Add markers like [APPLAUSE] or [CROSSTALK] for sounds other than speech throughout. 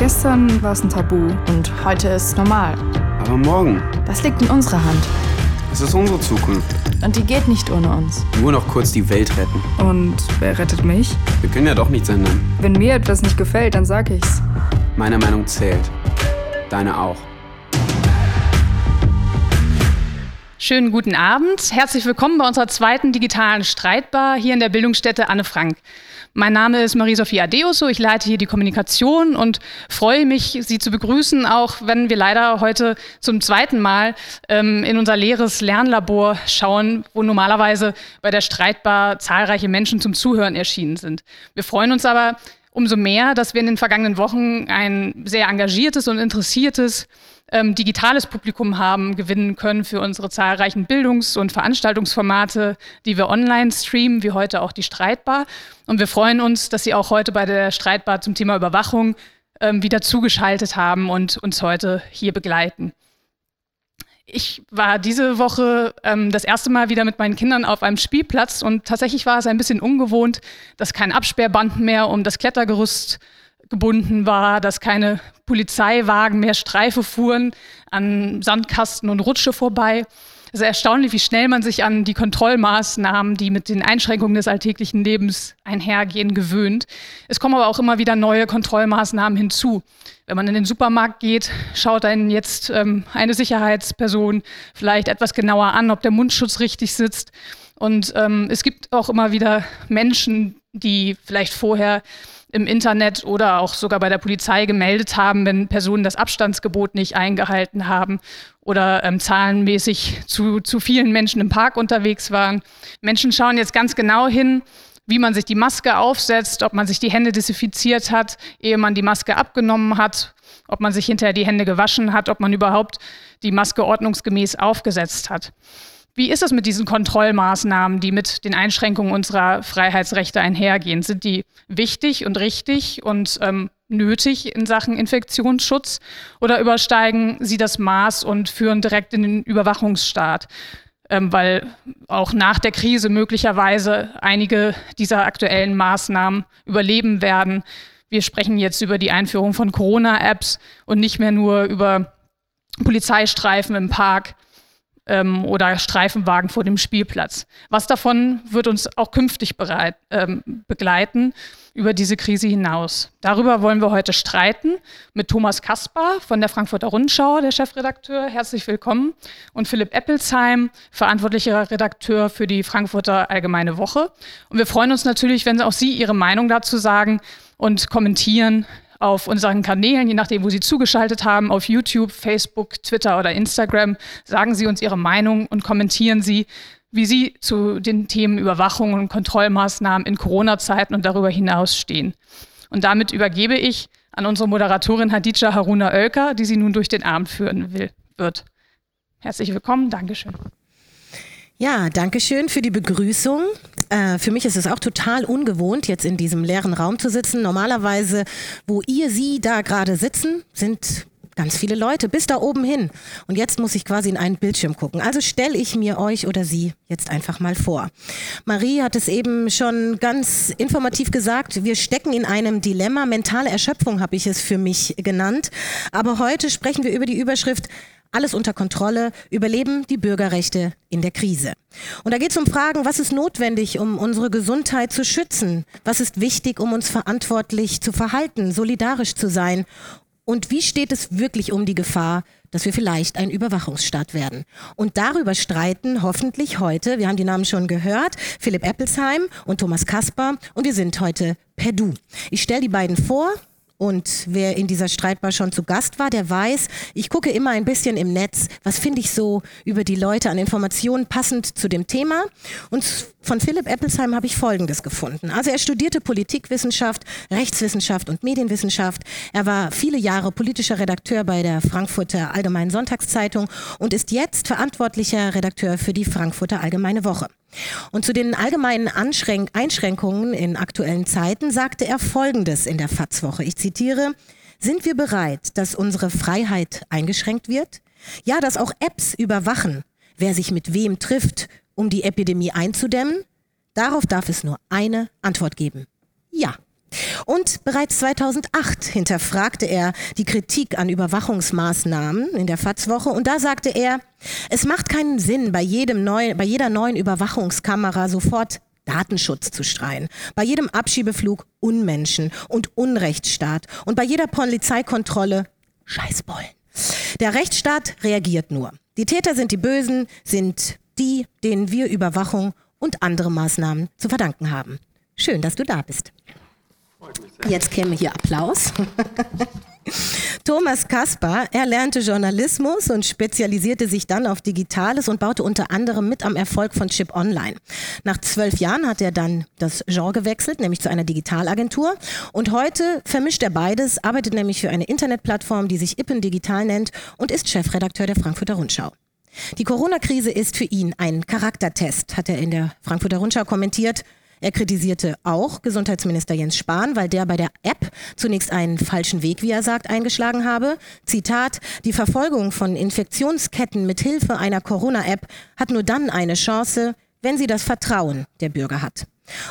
Gestern war es ein Tabu. Und heute ist es normal. Aber morgen, Das liegt in unserer Hand. es ist unsere Zukunft. Und die geht nicht ohne uns. Nur noch kurz die Welt retten. Und wer rettet mich? Wir können ja doch nichts ändern. Wenn mir etwas nicht gefällt, dann sag ich's. Meine Meinung zählt. Deine auch. Schönen guten Abend. Herzlich willkommen bei unserer zweiten digitalen Streitbar hier in der Bildungsstätte Anne Frank. Mein Name ist Marie-Sophie Adeuso. Ich leite hier die Kommunikation und freue mich, Sie zu begrüßen, auch wenn wir leider heute zum zweiten Mal ähm, in unser leeres Lernlabor schauen, wo normalerweise bei der Streitbar zahlreiche Menschen zum Zuhören erschienen sind. Wir freuen uns aber umso mehr, dass wir in den vergangenen Wochen ein sehr engagiertes und interessiertes ähm, digitales Publikum haben gewinnen können für unsere zahlreichen Bildungs- und Veranstaltungsformate, die wir online streamen, wie heute auch die Streitbar. Und wir freuen uns, dass Sie auch heute bei der Streitbar zum Thema Überwachung ähm, wieder zugeschaltet haben und uns heute hier begleiten. Ich war diese Woche ähm, das erste Mal wieder mit meinen Kindern auf einem Spielplatz und tatsächlich war es ein bisschen ungewohnt, dass kein Absperrband mehr um das Klettergerüst gebunden war, dass keine Polizeiwagen mehr Streife fuhren an Sandkasten und Rutsche vorbei. Es ist erstaunlich, wie schnell man sich an die Kontrollmaßnahmen, die mit den Einschränkungen des alltäglichen Lebens einhergehen, gewöhnt. Es kommen aber auch immer wieder neue Kontrollmaßnahmen hinzu. Wenn man in den Supermarkt geht, schaut einen jetzt ähm, eine Sicherheitsperson vielleicht etwas genauer an, ob der Mundschutz richtig sitzt. Und ähm, es gibt auch immer wieder Menschen, die vielleicht vorher im Internet oder auch sogar bei der Polizei gemeldet haben, wenn Personen das Abstandsgebot nicht eingehalten haben oder ähm, zahlenmäßig zu, zu vielen Menschen im Park unterwegs waren. Menschen schauen jetzt ganz genau hin, wie man sich die Maske aufsetzt, ob man sich die Hände desinfiziert hat, ehe man die Maske abgenommen hat, ob man sich hinterher die Hände gewaschen hat, ob man überhaupt die Maske ordnungsgemäß aufgesetzt hat. Wie ist es mit diesen Kontrollmaßnahmen, die mit den Einschränkungen unserer Freiheitsrechte einhergehen? Sind die wichtig und richtig und ähm, nötig in Sachen Infektionsschutz oder übersteigen sie das Maß und führen direkt in den Überwachungsstaat? Ähm, weil auch nach der Krise möglicherweise einige dieser aktuellen Maßnahmen überleben werden. Wir sprechen jetzt über die Einführung von Corona-Apps und nicht mehr nur über Polizeistreifen im Park ähm, oder Streifenwagen vor dem Spielplatz. Was davon wird uns auch künftig bereit, ähm, begleiten über diese Krise hinaus? Darüber wollen wir heute streiten mit Thomas Kaspar von der Frankfurter Rundschau, der Chefredakteur. Herzlich willkommen. Und Philipp Eppelsheim, verantwortlicher Redakteur für die Frankfurter Allgemeine Woche. Und wir freuen uns natürlich, wenn auch Sie Ihre Meinung dazu sagen und kommentieren auf unseren Kanälen, je nachdem, wo Sie zugeschaltet haben, auf YouTube, Facebook, Twitter oder Instagram. Sagen Sie uns Ihre Meinung und kommentieren Sie, wie Sie zu den Themen Überwachung und Kontrollmaßnahmen in Corona-Zeiten und darüber hinaus stehen. Und damit übergebe ich an unsere Moderatorin Hadija Haruna Oelker, die Sie nun durch den Abend führen will, wird. Herzlich willkommen, Dankeschön. Ja, danke schön für die Begrüßung. Äh, für mich ist es auch total ungewohnt, jetzt in diesem leeren Raum zu sitzen. Normalerweise, wo ihr, sie da gerade sitzen, sind ganz viele Leute bis da oben hin. Und jetzt muss ich quasi in einen Bildschirm gucken. Also stelle ich mir euch oder sie jetzt einfach mal vor. Marie hat es eben schon ganz informativ gesagt. Wir stecken in einem Dilemma. Mentale Erschöpfung habe ich es für mich genannt. Aber heute sprechen wir über die Überschrift alles unter Kontrolle, überleben die Bürgerrechte in der Krise. Und da geht es um Fragen, was ist notwendig, um unsere Gesundheit zu schützen? Was ist wichtig, um uns verantwortlich zu verhalten, solidarisch zu sein? Und wie steht es wirklich um die Gefahr, dass wir vielleicht ein Überwachungsstaat werden? Und darüber streiten hoffentlich heute, wir haben die Namen schon gehört, Philipp Eppelsheim und Thomas Kasper und wir sind heute per Du. Ich stelle die beiden vor, und wer in dieser Streitbar schon zu Gast war, der weiß, ich gucke immer ein bisschen im Netz, was finde ich so über die Leute an Informationen passend zu dem Thema. Und von Philipp Eppelsheim habe ich Folgendes gefunden. Also er studierte Politikwissenschaft, Rechtswissenschaft und Medienwissenschaft. Er war viele Jahre politischer Redakteur bei der Frankfurter Allgemeinen Sonntagszeitung und ist jetzt verantwortlicher Redakteur für die Frankfurter Allgemeine Woche. Und zu den allgemeinen Anschränk Einschränkungen in aktuellen Zeiten sagte er Folgendes in der FAZ-Woche. Ich zitiere, sind wir bereit, dass unsere Freiheit eingeschränkt wird? Ja, dass auch Apps überwachen, wer sich mit wem trifft, um die Epidemie einzudämmen? Darauf darf es nur eine Antwort geben. Ja. Und bereits 2008 hinterfragte er die Kritik an Überwachungsmaßnahmen in der FATS-Woche und da sagte er, es macht keinen Sinn, bei, jedem neuen, bei jeder neuen Überwachungskamera sofort Datenschutz zu streuen, bei jedem Abschiebeflug Unmenschen und Unrechtsstaat und bei jeder Polizeikontrolle Scheißbollen. Der Rechtsstaat reagiert nur. Die Täter sind die Bösen, sind die, denen wir Überwachung und andere Maßnahmen zu verdanken haben. Schön, dass du da bist. Jetzt käme hier Applaus. [LAUGHS] Thomas Kasper, er lernte Journalismus und spezialisierte sich dann auf Digitales und baute unter anderem mit am Erfolg von Chip Online. Nach zwölf Jahren hat er dann das Genre gewechselt, nämlich zu einer Digitalagentur. Und heute vermischt er beides, arbeitet nämlich für eine Internetplattform, die sich Ippen Digital nennt und ist Chefredakteur der Frankfurter Rundschau. Die Corona-Krise ist für ihn ein Charaktertest, hat er in der Frankfurter Rundschau kommentiert. Er kritisierte auch Gesundheitsminister Jens Spahn, weil der bei der App zunächst einen falschen Weg, wie er sagt, eingeschlagen habe. Zitat, die Verfolgung von Infektionsketten mit Hilfe einer Corona-App hat nur dann eine Chance, wenn sie das Vertrauen der Bürger hat.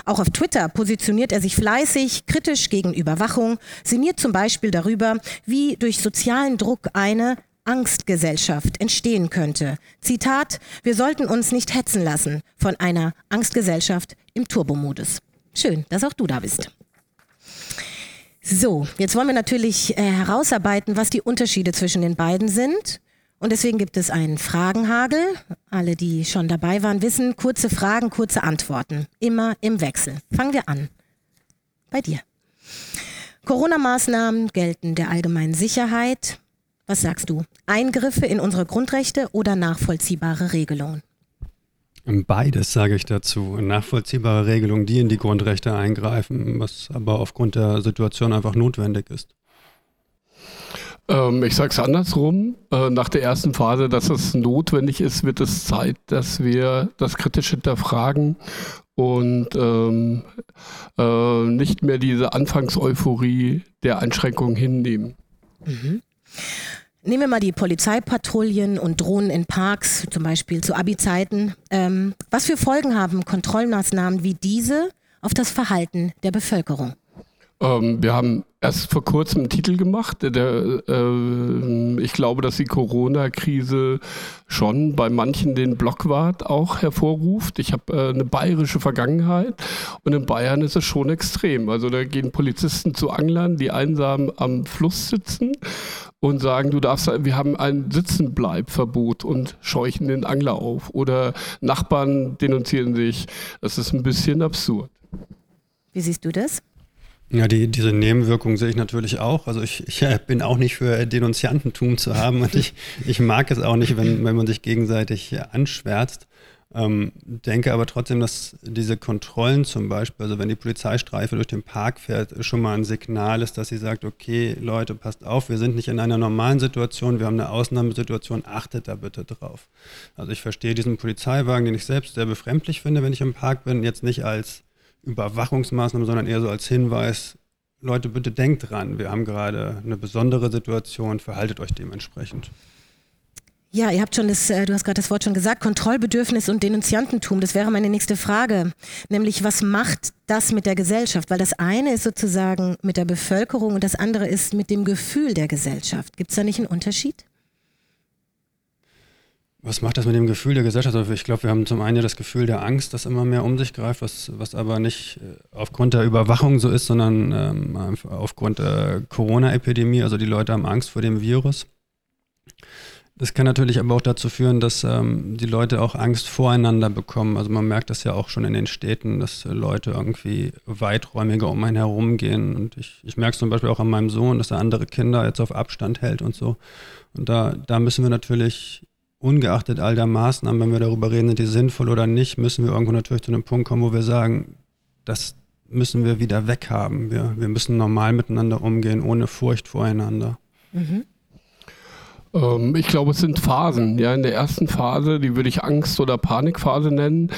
Auch auf Twitter positioniert er sich fleißig, kritisch gegen Überwachung, sinniert zum Beispiel darüber, wie durch sozialen Druck eine Angstgesellschaft entstehen könnte. Zitat, wir sollten uns nicht hetzen lassen von einer Angstgesellschaft im Turbomodus. Schön, dass auch du da bist. So, jetzt wollen wir natürlich äh, herausarbeiten, was die Unterschiede zwischen den beiden sind. Und deswegen gibt es einen Fragenhagel. Alle, die schon dabei waren, wissen, kurze Fragen, kurze Antworten. Immer im Wechsel. Fangen wir an. Bei dir. Corona-Maßnahmen gelten der allgemeinen Sicherheit. Was sagst du? Eingriffe in unsere Grundrechte oder nachvollziehbare Regelungen? Beides sage ich dazu. Nachvollziehbare Regelungen, die in die Grundrechte eingreifen, was aber aufgrund der Situation einfach notwendig ist. Ähm, ich sage es andersrum. Äh, nach der ersten Phase, dass es notwendig ist, wird es Zeit, dass wir das kritisch hinterfragen und ähm, äh, nicht mehr diese Anfangseuphorie der Einschränkungen hinnehmen. Mhm. Nehmen wir mal die Polizeipatrouillen und Drohnen in Parks, zum Beispiel zu Abi-Zeiten. Ähm, was für Folgen haben Kontrollmaßnahmen wie diese auf das Verhalten der Bevölkerung? Ähm, wir haben erst vor kurzem einen Titel gemacht. Der, äh, ich glaube, dass die Corona-Krise schon bei manchen den Blockwart auch hervorruft. Ich habe äh, eine bayerische Vergangenheit und in Bayern ist es schon extrem. Also da gehen Polizisten zu Anglern, die einsam am Fluss sitzen und sagen, du darfst, wir haben ein Sitzenbleibverbot und scheuchen den Angler auf. Oder Nachbarn denunzieren sich. Das ist ein bisschen absurd. Wie siehst du das? Ja, die, diese Nebenwirkung sehe ich natürlich auch. Also ich, ich bin auch nicht für Denunziantentum zu haben und ich, ich mag es auch nicht, wenn, wenn man sich gegenseitig anschwärzt. Ähm, denke aber trotzdem, dass diese Kontrollen zum Beispiel, also wenn die Polizeistreife durch den Park fährt, schon mal ein Signal ist, dass sie sagt, okay, Leute, passt auf, wir sind nicht in einer normalen Situation, wir haben eine Ausnahmesituation, achtet da bitte drauf. Also ich verstehe diesen Polizeiwagen, den ich selbst sehr befremdlich finde, wenn ich im Park bin, jetzt nicht als Überwachungsmaßnahme, sondern eher so als Hinweis, Leute, bitte denkt dran, wir haben gerade eine besondere Situation, verhaltet euch dementsprechend. Ja, ihr habt schon das, äh, du hast gerade das Wort schon gesagt, Kontrollbedürfnis und Denunziantentum. Das wäre meine nächste Frage. Nämlich, was macht das mit der Gesellschaft? Weil das eine ist sozusagen mit der Bevölkerung und das andere ist mit dem Gefühl der Gesellschaft. Gibt es da nicht einen Unterschied? Was macht das mit dem Gefühl der Gesellschaft? Also ich glaube, wir haben zum einen ja das Gefühl der Angst, das immer mehr um sich greift, was, was aber nicht äh, aufgrund der Überwachung so ist, sondern ähm, aufgrund der Corona-Epidemie. Also die Leute haben Angst vor dem Virus. Das kann natürlich aber auch dazu führen, dass ähm, die Leute auch Angst voreinander bekommen. Also man merkt das ja auch schon in den Städten, dass Leute irgendwie weiträumiger um einen herum gehen. Und ich, ich merke es zum Beispiel auch an meinem Sohn, dass er andere Kinder jetzt auf Abstand hält und so. Und da, da müssen wir natürlich ungeachtet all der Maßnahmen, wenn wir darüber reden, sind die sinnvoll oder nicht, müssen wir irgendwo natürlich zu einem Punkt kommen, wo wir sagen, das müssen wir wieder weghaben. Wir, wir müssen normal miteinander umgehen, ohne Furcht voreinander. Mhm. Ähm, ich glaube, es sind Phasen. Ja, in der ersten Phase, die würde ich Angst- oder Panikphase nennen,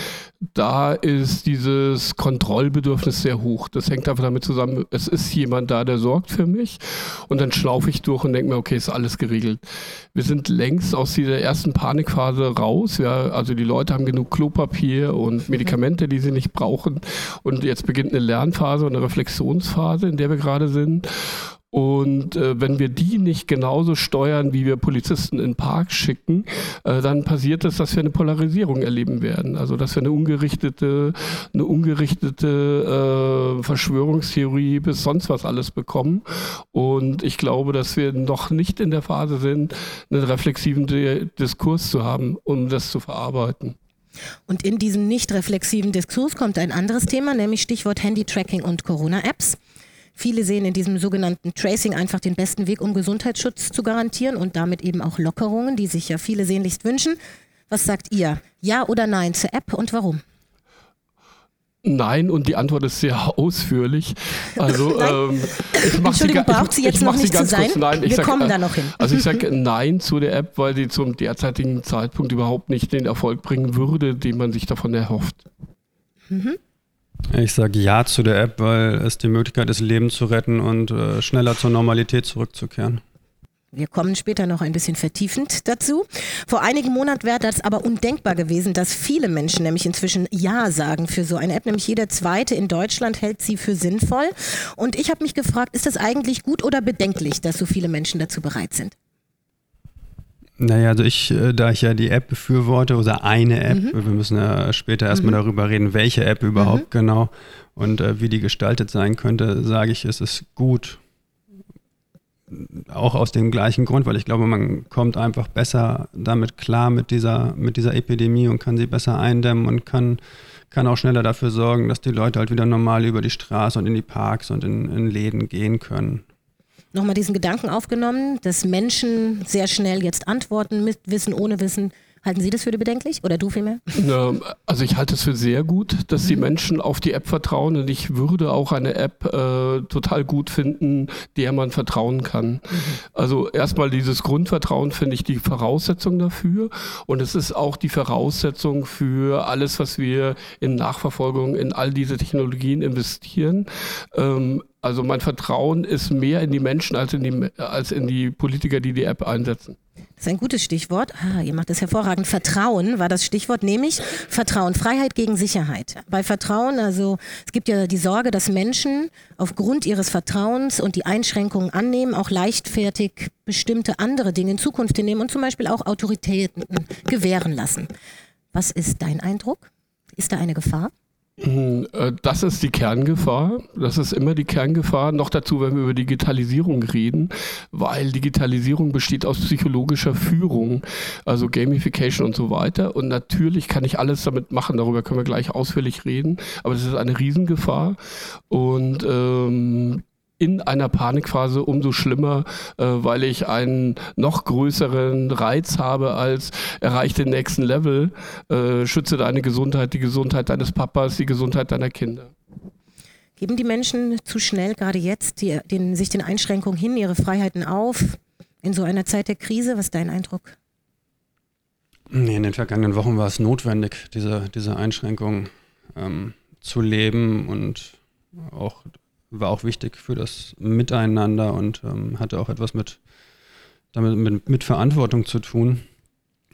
da ist dieses Kontrollbedürfnis sehr hoch. Das hängt einfach damit zusammen, es ist jemand da, der sorgt für mich. Und dann schlaufe ich durch und denke mir, okay, ist alles geregelt. Wir sind längst aus dieser ersten Panikphase raus. Ja, also die Leute haben genug Klopapier und Medikamente, die sie nicht brauchen. Und jetzt beginnt eine Lernphase und eine Reflexionsphase, in der wir gerade sind. Und äh, wenn wir die nicht genauso steuern, wie wir Polizisten in Parks schicken, äh, dann passiert es, dass wir eine Polarisierung erleben werden. Also dass wir eine ungerichtete, eine ungerichtete äh, Verschwörungstheorie bis sonst was alles bekommen. Und ich glaube, dass wir noch nicht in der Phase sind, einen reflexiven Diskurs zu haben, um das zu verarbeiten. Und in diesem nicht reflexiven Diskurs kommt ein anderes Thema, nämlich Stichwort Handy-Tracking und Corona-Apps. Viele sehen in diesem sogenannten Tracing einfach den besten Weg, um Gesundheitsschutz zu garantieren und damit eben auch Lockerungen, die sich ja viele sehnlichst wünschen. Was sagt ihr? Ja oder nein zur App und warum? Nein, und die Antwort ist sehr [LAUGHS] ausführlich. Also, [LAUGHS] ähm, ich mach Entschuldigung, sie, braucht sie jetzt noch nicht zu sein? Kurz, nein, Wir sag, kommen da noch hin. Also ich sage [LAUGHS] Nein zu der App, weil sie zum derzeitigen Zeitpunkt überhaupt nicht den Erfolg bringen würde, den man sich davon erhofft. Mhm. Ich sage Ja zu der App, weil es die Möglichkeit ist, Leben zu retten und äh, schneller zur Normalität zurückzukehren. Wir kommen später noch ein bisschen vertiefend dazu. Vor einigen Monaten wäre das aber undenkbar gewesen, dass viele Menschen nämlich inzwischen Ja sagen für so eine App. Nämlich jeder zweite in Deutschland hält sie für sinnvoll. Und ich habe mich gefragt, ist das eigentlich gut oder bedenklich, dass so viele Menschen dazu bereit sind? Naja, also ich, äh, da ich ja die App befürworte oder eine App, mhm. wir müssen ja später erstmal mhm. darüber reden, welche App überhaupt mhm. genau und äh, wie die gestaltet sein könnte, sage ich, es ist gut. Auch aus dem gleichen Grund, weil ich glaube, man kommt einfach besser damit klar mit dieser, mit dieser Epidemie und kann sie besser eindämmen und kann, kann auch schneller dafür sorgen, dass die Leute halt wieder normal über die Straße und in die Parks und in, in Läden gehen können nochmal diesen Gedanken aufgenommen, dass Menschen sehr schnell jetzt antworten mit Wissen, ohne Wissen. Halten Sie das für bedenklich oder du vielmehr? Also ich halte es für sehr gut, dass die mhm. Menschen auf die App vertrauen und ich würde auch eine App äh, total gut finden, der man vertrauen kann. Mhm. Also erstmal dieses Grundvertrauen finde ich die Voraussetzung dafür und es ist auch die Voraussetzung für alles, was wir in Nachverfolgung in all diese Technologien investieren. Ähm, also mein Vertrauen ist mehr in die Menschen als in die, als in die Politiker, die die App einsetzen. Das ist ein gutes Stichwort. Ah, ihr macht das hervorragend. Vertrauen war das Stichwort, nämlich Vertrauen, Freiheit gegen Sicherheit. Bei Vertrauen, also es gibt ja die Sorge, dass Menschen aufgrund ihres Vertrauens und die Einschränkungen annehmen, auch leichtfertig bestimmte andere Dinge in Zukunft hinnehmen und zum Beispiel auch Autoritäten gewähren lassen. Was ist dein Eindruck? Ist da eine Gefahr? Hm, äh, das ist die Kerngefahr. Das ist immer die Kerngefahr. Noch dazu, wenn wir über Digitalisierung reden, weil Digitalisierung besteht aus psychologischer Führung, also Gamification und so weiter. Und natürlich kann ich alles damit machen. Darüber können wir gleich ausführlich reden. Aber das ist eine Riesengefahr. Und ähm, in einer Panikphase umso schlimmer, äh, weil ich einen noch größeren Reiz habe als erreicht den nächsten Level, äh, schütze deine Gesundheit, die Gesundheit deines Papas, die Gesundheit deiner Kinder. Geben die Menschen zu schnell gerade jetzt die, den, sich den Einschränkungen hin, ihre Freiheiten auf in so einer Zeit der Krise? Was ist dein Eindruck? Nee, in den vergangenen Wochen war es notwendig, diese, diese Einschränkungen ähm, zu leben und auch war auch wichtig für das Miteinander und ähm, hatte auch etwas mit, damit, mit, mit Verantwortung zu tun.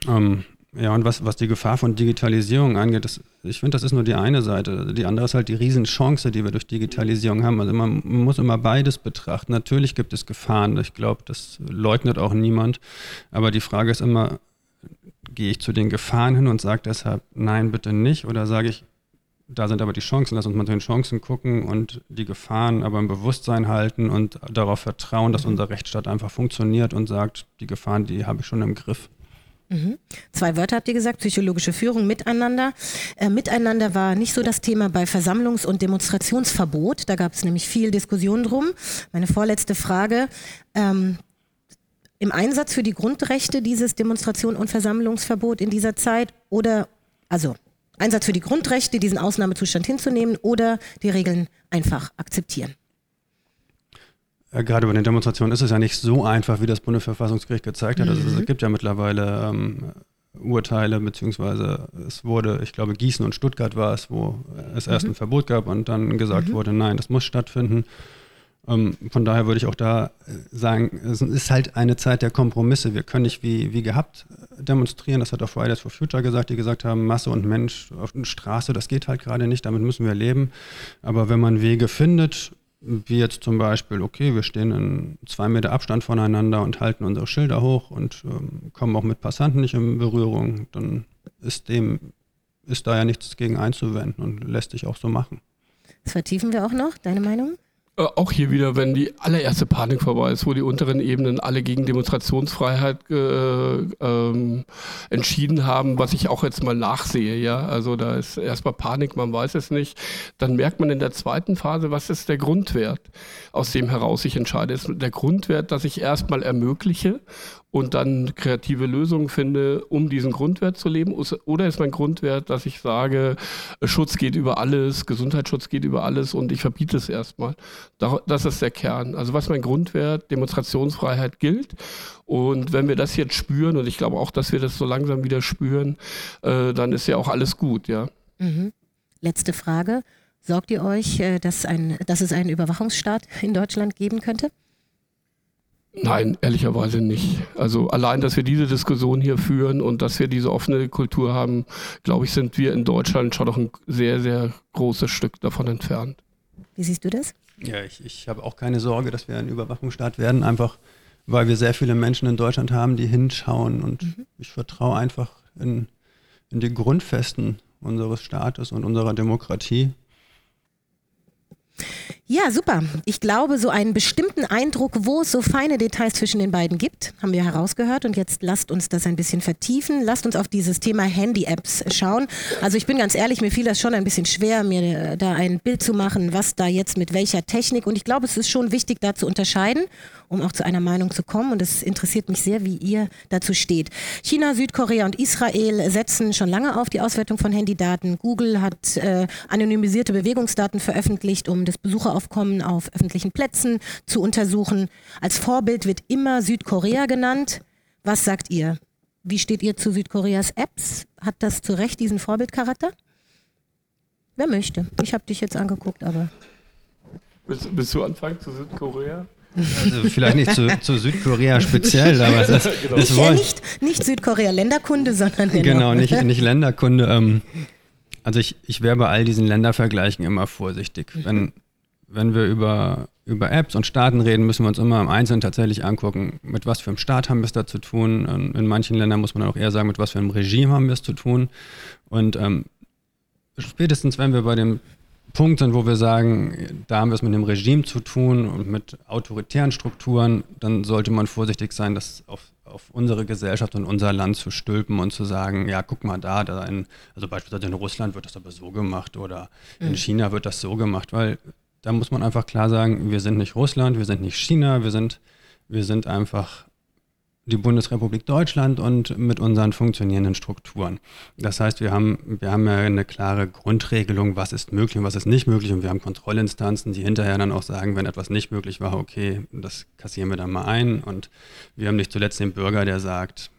Ähm, ja, und was, was die Gefahr von Digitalisierung angeht, das, ich finde, das ist nur die eine Seite. Die andere ist halt die Riesenchance, die wir durch Digitalisierung haben. Also man, man muss immer beides betrachten. Natürlich gibt es Gefahren. Ich glaube, das leugnet auch niemand. Aber die Frage ist immer, gehe ich zu den Gefahren hin und sage deshalb, nein, bitte nicht? Oder sage ich, da sind aber die Chancen, lass uns mal zu den Chancen gucken und die Gefahren aber im Bewusstsein halten und darauf vertrauen, dass unser Rechtsstaat einfach funktioniert und sagt, die Gefahren, die habe ich schon im Griff. Mhm. Zwei Wörter habt ihr gesagt, psychologische Führung, Miteinander. Äh, miteinander war nicht so das Thema bei Versammlungs- und Demonstrationsverbot. Da gab es nämlich viel Diskussion drum. Meine vorletzte Frage. Ähm, Im Einsatz für die Grundrechte dieses Demonstration- und Versammlungsverbot in dieser Zeit oder, also Einsatz für die Grundrechte, diesen Ausnahmezustand hinzunehmen oder die Regeln einfach akzeptieren? gerade bei den Demonstrationen ist es ja nicht so einfach, wie das Bundesverfassungsgericht gezeigt hat. Also es Mhm. gibt ja mittlerweile ähm, Urteile, beziehungsweise es wurde, ich glaube, Gießen und Stuttgart war es, wo es erst ein Verbot gab und dann gesagt wurde, nein, das muss stattfinden. Ähm, von daher würde ich auch da äh, sagen, es ist halt eine Zeit der Kompromisse. Wir können nicht wie, wie gehabt äh, demonstrieren. Das hat auch Fridays for Future gesagt, die gesagt haben, Masse und Mensch auf der Straße, das geht halt gerade nicht, damit müssen wir leben. Aber wenn man Wege findet, wie jetzt zum Beispiel, okay, wir stehen in zwei Meter Abstand voneinander und halten unsere Schilder hoch und ähm, kommen auch mit Passanten nicht in Berührung, dann ist dem, ist da ja nichts gegen einzuwenden und lässt sich auch so machen. Das vertiefen wir auch noch. Deine Meinung? Äh, Auch hier wieder, wenn die allererste Panik vorbei ist, wo die unteren Ebenen alle gegen Demonstrationsfreiheit äh, ähm, entschieden haben, was ich auch jetzt mal nachsehe, ja. Also da ist erstmal Panik, man weiß es nicht. Dann merkt man in der zweiten Phase, was ist der Grundwert, aus dem heraus ich entscheide. Ist der Grundwert, dass ich erstmal ermögliche und dann kreative Lösungen finde, um diesen Grundwert zu leben? Oder ist mein Grundwert, dass ich sage, Schutz geht über alles, Gesundheitsschutz geht über alles und ich verbiete es erstmal? Da- Das ist der Kern. Also was mein Grundwert, Demonstrationsfreiheit gilt. Und wenn wir das jetzt spüren, und ich glaube auch, dass wir das so langsam wieder spüren, äh, dann ist ja auch alles gut, ja. Mhm. Letzte Frage. Sorgt ihr euch, äh, dass, ein, dass es einen Überwachungsstaat in Deutschland geben könnte? Nein, ehrlicherweise nicht. Also allein, dass wir diese Diskussion hier führen und dass wir diese offene Kultur haben, glaube ich, sind wir in Deutschland schon noch ein sehr, sehr großes Stück davon entfernt. Wie siehst du das? Ja, ich, ich habe auch keine Sorge, dass wir ein Überwachungsstaat werden, einfach weil wir sehr viele Menschen in Deutschland haben, die hinschauen und ich vertraue einfach in, in die Grundfesten unseres Staates und unserer Demokratie. Ja, super. Ich glaube, so einen bestimmten Eindruck, wo es so feine Details zwischen den beiden gibt, haben wir herausgehört. Und jetzt lasst uns das ein bisschen vertiefen. Lasst uns auf dieses Thema Handy-Apps schauen. Also ich bin ganz ehrlich, mir fiel das schon ein bisschen schwer, mir äh, da ein Bild zu machen, was da jetzt mit welcher Technik. Und ich glaube, es ist schon wichtig, da zu unterscheiden, um auch zu einer Meinung zu kommen. Und es interessiert mich sehr, wie ihr dazu steht. China, Südkorea und Israel setzen schon lange auf die Auswertung von Handydaten. Google hat äh, anonymisierte Bewegungsdaten veröffentlicht, um das Besucheraufkommen auf öffentlichen Plätzen zu untersuchen. Als Vorbild wird immer Südkorea genannt. Was sagt ihr? Wie steht ihr zu Südkoreas Apps? Hat das zu Recht diesen Vorbildcharakter? Wer möchte? Ich habe dich jetzt angeguckt, aber Willst, willst du anfangen zu Südkorea? Also vielleicht nicht zu, zu Südkorea speziell, [LAUGHS] aber es ist, es ja, nicht, nicht Südkorea Länderkunde, sondern Genau, nicht, [LAUGHS] nicht Länderkunde. Ähm, also ich, ich wäre bei all diesen Ländervergleichen immer vorsichtig. Wenn, wenn wir über, über Apps und Staaten reden, müssen wir uns immer im Einzelnen tatsächlich angucken, mit was für einem Staat haben wir es da zu tun. In, manchen Ländern muss man auch eher sagen, mit was für einem Regime haben wir es zu tun. Und ähm, spätestens, wenn wir bei dem Punkt sind, wo wir sagen, da haben wir es mit dem Regime zu tun und mit autoritären Strukturen, dann sollte man vorsichtig sein, das auf, auf unsere Gesellschaft und unser Land zu stülpen und zu sagen, ja, guck mal da, da in, also beispielsweise in Russland wird das aber so gemacht oder in China wird das so gemacht, weil da muss man einfach klar sagen, wir sind nicht Russland, wir sind nicht China, wir sind, wir sind einfach die Bundesrepublik Deutschland und mit unseren funktionierenden Strukturen. Das heißt, wir haben, wir haben ja eine klare Grundregelung, was ist möglich und was ist nicht möglich. Und wir haben Kontrollinstanzen, die hinterher dann auch sagen, wenn etwas nicht möglich war, okay, das kassieren wir dann mal ein. Und wir haben nicht zuletzt den Bürger, der sagt,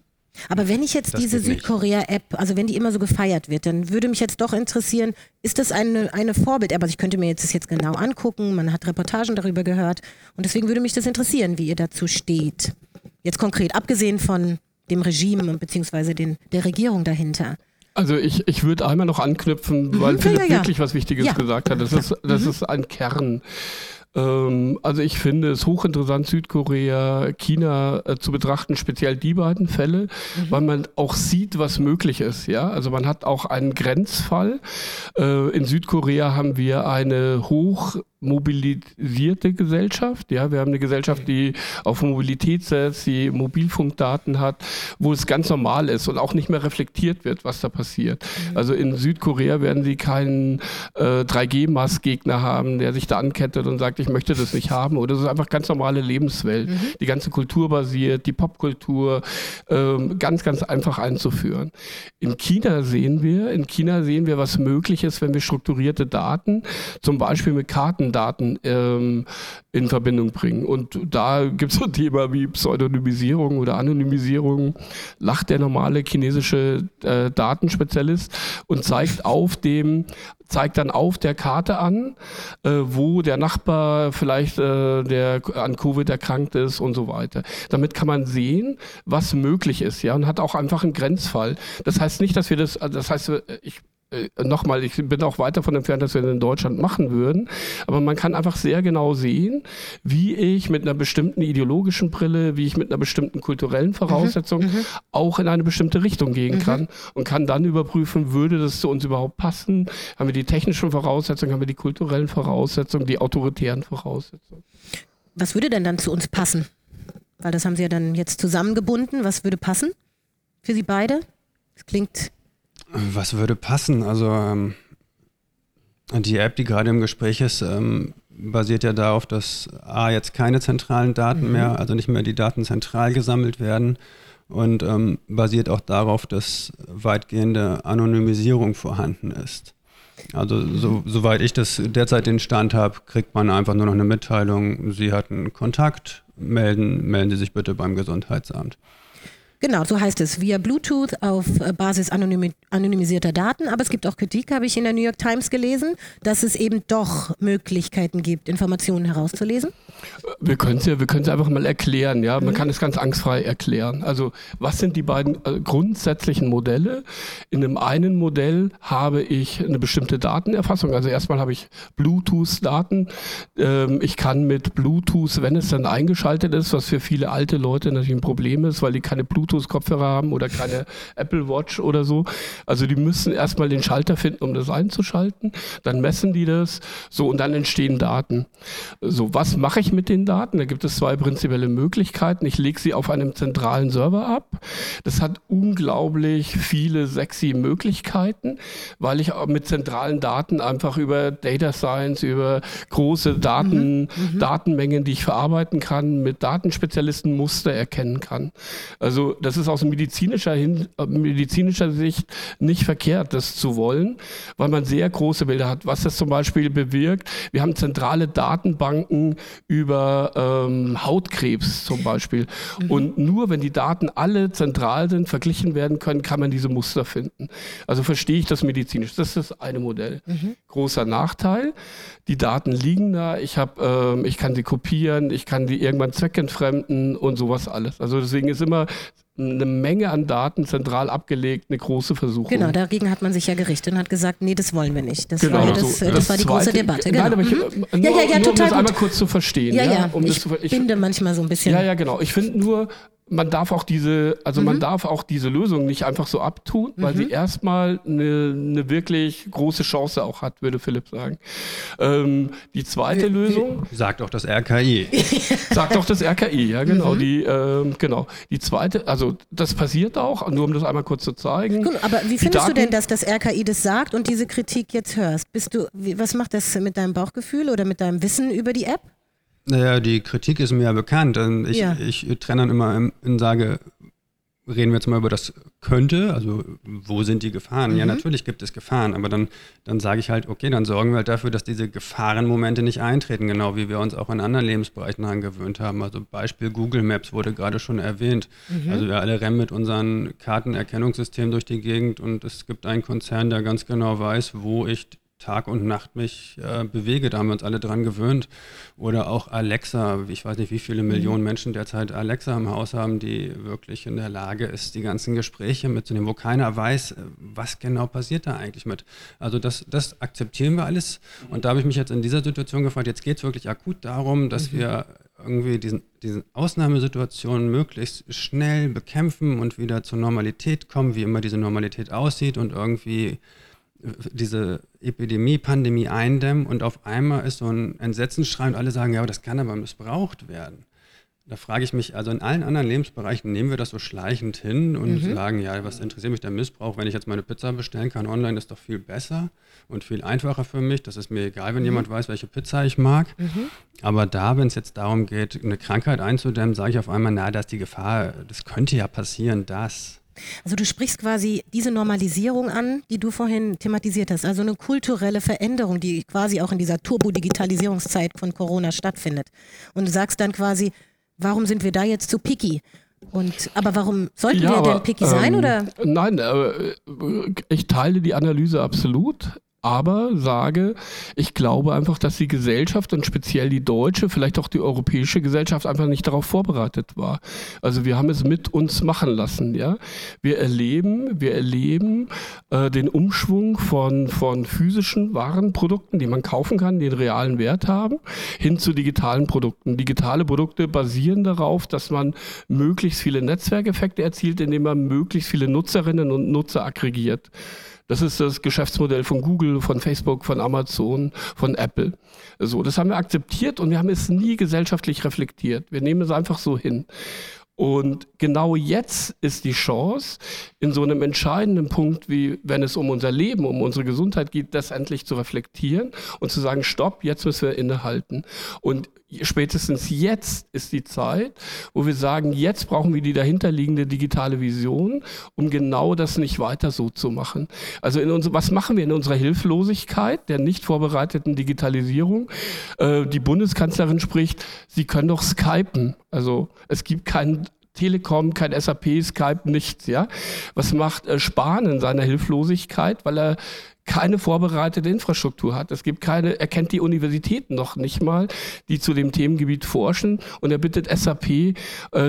Aber wenn ich jetzt Das diese. Südkorea-App, also wenn die immer so gefeiert wird, dann würde mich jetzt doch interessieren, ist das eine, eine Vorbild-App? Also ich könnte mir jetzt das jetzt genau angucken, man hat Reportagen darüber gehört und deswegen würde mich das interessieren, wie ihr dazu steht. Jetzt konkret, abgesehen von dem Regime und beziehungsweise den, der Regierung dahinter. Also ich, ich würde einmal noch anknüpfen, weil Ja, Philipp ja, ja. wirklich was Wichtiges Ja. gesagt hat. Das, ist, das ist ein Kern. Ähm, also ich finde es hochinteressant, Südkorea, China äh, zu betrachten, speziell die beiden Fälle, weil man auch sieht, was möglich ist. Ja, also man hat auch einen Grenzfall. Äh, in Südkorea haben wir eine hoch mobilisierte Gesellschaft. Ja, wir haben eine Gesellschaft, die auf Mobilität setzt, die Mobilfunkdaten hat, wo es ganz normal ist und auch nicht mehr reflektiert wird, was da passiert. Also in Südkorea werden sie keinen äh, 3G-Mask-Gegner haben, der sich da ankettet und sagt, ich möchte das nicht haben. Oder es ist einfach ganz normale Lebenswelt. Die ganze Kultur basiert, die Popkultur, ähm, ganz, ganz einfach einzuführen. In China sehen wir, in China sehen wir, was möglich ist, wenn wir strukturierte Daten, zum Beispiel mit Karten Daten ähm, in Verbindung bringen. Und da gibt es so ein Thema wie Pseudonymisierung oder Anonymisierung. Lacht der normale chinesische äh, Datenspezialist und zeigt auf dem zeigt dann auf der Karte an, äh, wo der Nachbar vielleicht äh, der an Covid erkrankt ist und so weiter. Damit kann man sehen, was möglich ist, ja, und hat auch einfach einen Grenzfall. Das heißt nicht, dass wir das, das heißt, ich äh, nochmal, ich bin auch weit davon entfernt, dass wir das in Deutschland machen würden, aber man kann einfach sehr genau sehen, wie ich mit einer bestimmten ideologischen Brille, wie ich mit einer bestimmten kulturellen Voraussetzung mhm, mhm. auch in eine bestimmte Richtung gehen mhm. kann und kann dann überprüfen, würde das zu uns überhaupt passen? Haben wir die technischen Voraussetzungen, haben wir die kulturellen Voraussetzungen, die autoritären Voraussetzungen? Was würde denn dann zu uns passen? Weil das haben Sie ja dann jetzt zusammengebunden. Was würde passen für Sie beide? Das klingt was würde passen? Also ähm, die App, die gerade im Gespräch ist, ähm, basiert ja darauf, dass A jetzt keine zentralen Daten mhm. mehr, also nicht mehr die Daten zentral gesammelt werden und ähm, basiert auch darauf, dass weitgehende Anonymisierung vorhanden ist. Also so, soweit ich das derzeit den Stand habe, kriegt man einfach nur noch eine Mitteilung, Sie hatten Kontakt, melden, melden Sie sich bitte beim Gesundheitsamt. Genau, so heißt es, via Bluetooth auf äh, Basis anonymi anonymisierter Daten. Aber es gibt auch Kritik, habe ich in der New York Times gelesen, dass es eben doch Möglichkeiten gibt, Informationen herauszulesen. Wir können es ja, wir können es einfach mal erklären, ja. Man mhm. kann es ganz angstfrei erklären. Also, was sind die beiden äh, grundsätzlichen Modelle? In dem einen Modell habe ich eine bestimmte Datenerfassung. Also erstmal habe ich Bluetooth-Daten. Ähm, ich kann mit Bluetooth, wenn es dann eingeschaltet ist, was für viele alte Leute natürlich ein Problem ist, weil die keine Bluetooth Bluetooth-Kopfhörer haben oder keine [LAUGHS] Apple Watch oder so. Also die müssen erstmal den Schalter finden, um das einzuschalten. Dann messen die das. So, und dann entstehen Daten. So, was mache ich mit den Daten? Da gibt es zwei prinzipielle Möglichkeiten. Ich lege sie auf einem zentralen Server ab. Das hat unglaublich viele sexy Möglichkeiten, weil ich mit zentralen Daten einfach über Data Science, über große Daten, mhm. mhm. Datenmengen, die ich verarbeiten kann, mit Datenspezialisten Muster erkennen kann. Also das ist aus medizinischer, Hin äh, medizinischer Sicht nicht verkehrt, das zu wollen, weil man sehr große Bilder hat. Was das zum Beispiel bewirkt, wir haben zentrale Datenbanken über ähm, Hautkrebs zum Beispiel. Mhm. Und nur wenn die Daten alle zentral sind, verglichen werden können, kann man diese Muster finden. Also verstehe ich das medizinisch. Das ist das eine Modell. Mhm. Großer Nachteil, die Daten liegen da, ich, hab, ähm, ich kann sie kopieren, ich kann die irgendwann zweckentfremden und sowas alles. Also deswegen ist immer eine Menge an Daten zentral abgelegt, eine große Versuchung. Genau, dagegen hat man sich ja gerichtet und hat gesagt, nee, das wollen wir nicht. Das genau, war, das, so, das, das war die zweite, große Debatte. Genau. Nein, aber ich, mhm. nur, ja, ja, ja, nur, um das einmal kurz zu verstehen. Ja, ja, um ich, zu, ich binde manchmal so ein bisschen. Ja, ja, genau. Ich finde nur, man darf auch diese, also mhm. man darf auch diese Lösung nicht einfach so abtun, weil mhm. sie erstmal eine, eine wirklich große Chance auch hat, würde Philipp sagen. Ähm, die zweite wie, Lösung. Sagt auch das RKI. [LAUGHS] sagt auch das RKI, ja genau. Mhm. Die, ähm, genau. Die zweite, also das passiert auch, nur um das einmal kurz zu zeigen. Gut, aber wie findest Daten, du denn, dass das RKI das sagt und diese Kritik jetzt hörst? Bist du, wie, was macht das mit deinem Bauchgefühl oder mit deinem Wissen über die App? Naja, die Kritik ist mir ja bekannt. Ich, ja. ich trenne dann immer und sage, reden wir jetzt mal über das könnte, also wo sind die Gefahren? Mhm. Ja, natürlich gibt es Gefahren, aber dann, dann sage ich halt, okay, dann sorgen wir halt dafür, dass diese Gefahrenmomente nicht eintreten, genau wie wir uns auch in anderen Lebensbereichen angewöhnt haben. Also Beispiel Google Maps wurde gerade schon erwähnt. Mhm. Also wir alle rennen mit unseren Kartenerkennungssystemen durch die Gegend und es gibt einen Konzern, der ganz genau weiß, wo ich Tag und Nacht mich äh, bewege. Da haben wir uns alle dran gewöhnt. Oder auch Alexa. Ich weiß nicht, wie viele mhm. Millionen Menschen derzeit Alexa im Haus haben, die wirklich in der Lage ist, die ganzen Gespräche mitzunehmen, wo keiner weiß, äh, was genau passiert da eigentlich mit. Also das, das akzeptieren wir alles. Und da habe ich mich jetzt in dieser Situation gefragt, jetzt geht es wirklich akut darum, dass mhm. wir irgendwie diesen, diesen Ausnahmesituationen möglichst schnell bekämpfen und wieder zur Normalität kommen, wie immer diese Normalität aussieht und irgendwie diese Epidemie, Pandemie eindämmen und auf einmal ist so ein Entsetzensschrei und alle sagen, ja, aber das kann aber missbraucht werden. Da frage ich mich, also in allen anderen Lebensbereichen nehmen wir das so schleichend hin und mhm. sagen, ja, was interessiert mich der Missbrauch, wenn ich jetzt meine Pizza bestellen kann online, ist doch viel besser und viel einfacher für mich. Das ist mir egal, wenn mhm. jemand weiß, welche Pizza ich mag. Mhm. Aber da, wenn es jetzt darum geht, eine Krankheit einzudämmen, sage ich auf einmal, na, da ist die Gefahr, das könnte ja passieren, dass. Also du sprichst quasi diese Normalisierung an, die du vorhin thematisiert hast, also eine kulturelle Veränderung, die quasi auch in dieser Turbo-Digitalisierungszeit von Corona stattfindet. Und du sagst dann quasi, warum sind wir da jetzt zu picky? Und, aber warum sollten Ja, wir denn picky sein? ähm, Oder? Nein, äh, ich teile die Analyse absolut. Aber sage, ich glaube einfach, dass die Gesellschaft und speziell die deutsche, vielleicht auch die europäische Gesellschaft einfach nicht darauf vorbereitet war. Also wir haben es mit uns machen lassen. Ja, wir erleben, wir erleben äh, den Umschwung von von physischen Warenprodukten, die man kaufen kann, die einen realen Wert haben, hin zu digitalen Produkten. Digitale Produkte basieren darauf, dass man möglichst viele Netzwerkeffekte erzielt, indem man möglichst viele Nutzerinnen und Nutzer aggregiert. Das ist das Geschäftsmodell von Google, von Facebook, von Amazon, von Apple. So, das haben wir akzeptiert und wir haben es nie gesellschaftlich reflektiert. Wir nehmen es einfach so hin. Und genau jetzt ist die Chance, in so einem entscheidenden Punkt, wie wenn es um unser Leben, um unsere Gesundheit geht, das endlich zu reflektieren und zu sagen, stopp, jetzt müssen wir innehalten. Und spätestens jetzt ist die Zeit, wo wir sagen, jetzt brauchen wir die dahinterliegende digitale Vision, um genau das nicht weiter so zu machen. Also in uns, was machen wir in unserer Hilflosigkeit, der nicht vorbereiteten Digitalisierung? Äh, die Bundeskanzlerin spricht, sie können doch skypen. Also es gibt keinen Telekom, kein SAP, Skype, nichts, ja. Was macht äh, Spahn in seiner Hilflosigkeit, weil er keine vorbereitete Infrastruktur hat. Es gibt keine, er kennt die Universitäten noch nicht mal, die zu dem Themengebiet forschen und er bittet SAP, äh,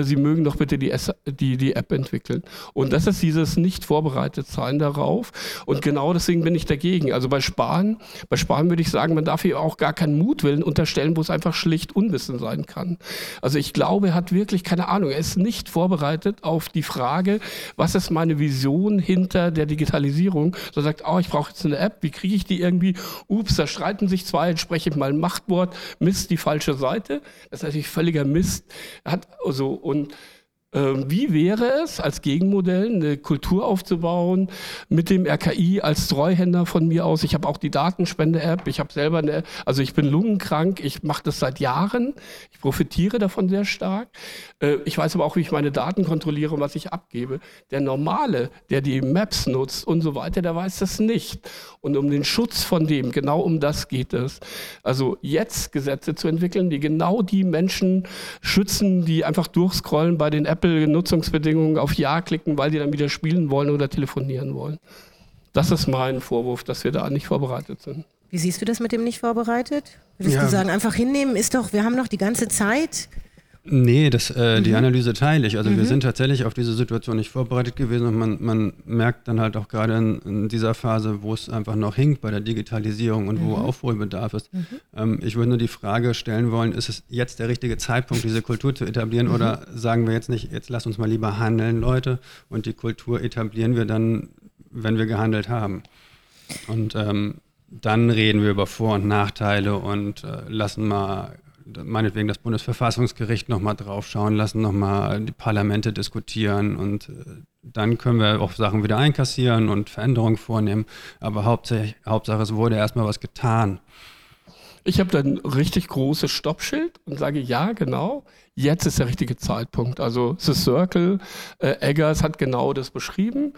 sie mögen doch bitte die, die, die App entwickeln. Und das ist dieses nicht vorbereitet sein darauf und genau deswegen bin ich dagegen. Also bei Spahn, bei Spahn würde ich sagen, man darf hier auch gar keinen Mutwillen unterstellen, wo es einfach schlicht Unwissen sein kann. Also ich glaube, er hat wirklich keine Ahnung. Er ist nicht vorbereitet auf die Frage, was ist meine Vision hinter der Digitalisierung. So sagt, oh, ich brauche jetzt eine App, wie kriege ich die irgendwie? Ups, da streiten sich zwei, jetzt spreche ich mal ein Machtwort, Mist, die falsche Seite. Das ist natürlich völliger Mist. Hat also und wie wäre es, als Gegenmodell eine Kultur aufzubauen mit dem RKI als Treuhänder von mir aus? Ich habe auch die Datenspende-App, ich habe selber eine, also ich bin lungenkrank, ich mache das seit Jahren, ich profitiere davon sehr stark. Äh, ich weiß aber auch, wie ich meine Daten kontrolliere und was ich abgebe. Der Normale, der die Maps nutzt und so weiter, der weiß das nicht. Und um den Schutz von dem, genau um das geht es. Also jetzt Gesetze zu entwickeln, die genau die Menschen schützen, die einfach durchscrollen bei den Apple-Nutzungsbedingungen auf Ja klicken, weil die dann wieder spielen wollen oder telefonieren wollen. Das ist mein Vorwurf, dass wir da nicht vorbereitet sind. Wie siehst du das mit dem nicht vorbereitet? Würdest Ja. du sagen, einfach hinnehmen ist doch, wir haben noch die ganze Zeit. Nee, das, äh, Mhm. die Analyse teile ich. Also wir sind tatsächlich auf diese Situation nicht vorbereitet gewesen und man, man merkt dann halt auch gerade in, in dieser Phase, wo es einfach noch hinkt bei der Digitalisierung und Mhm. wo Aufholbedarf ist. Ähm, ich würde nur die Frage stellen wollen, ist es jetzt der richtige Zeitpunkt, diese Kultur zu etablieren Mhm. oder sagen wir jetzt nicht, jetzt lass uns mal lieber handeln, Leute, und die Kultur etablieren wir dann, wenn wir gehandelt haben. Und ähm, dann reden wir über Vor- und Nachteile und äh, lassen mal meinetwegen das Bundesverfassungsgericht nochmal draufschauen, lassen nochmal die Parlamente diskutieren und äh, dann können wir auch Sachen wieder einkassieren und Veränderungen vornehmen. Aber Hauptsache, Hauptsache es wurde erstmal was getan. Ich habe dann ein richtig großes Stoppschild und sage, ja, genau, jetzt ist der richtige Zeitpunkt. Also The Circle, äh, Eggers hat genau das beschrieben.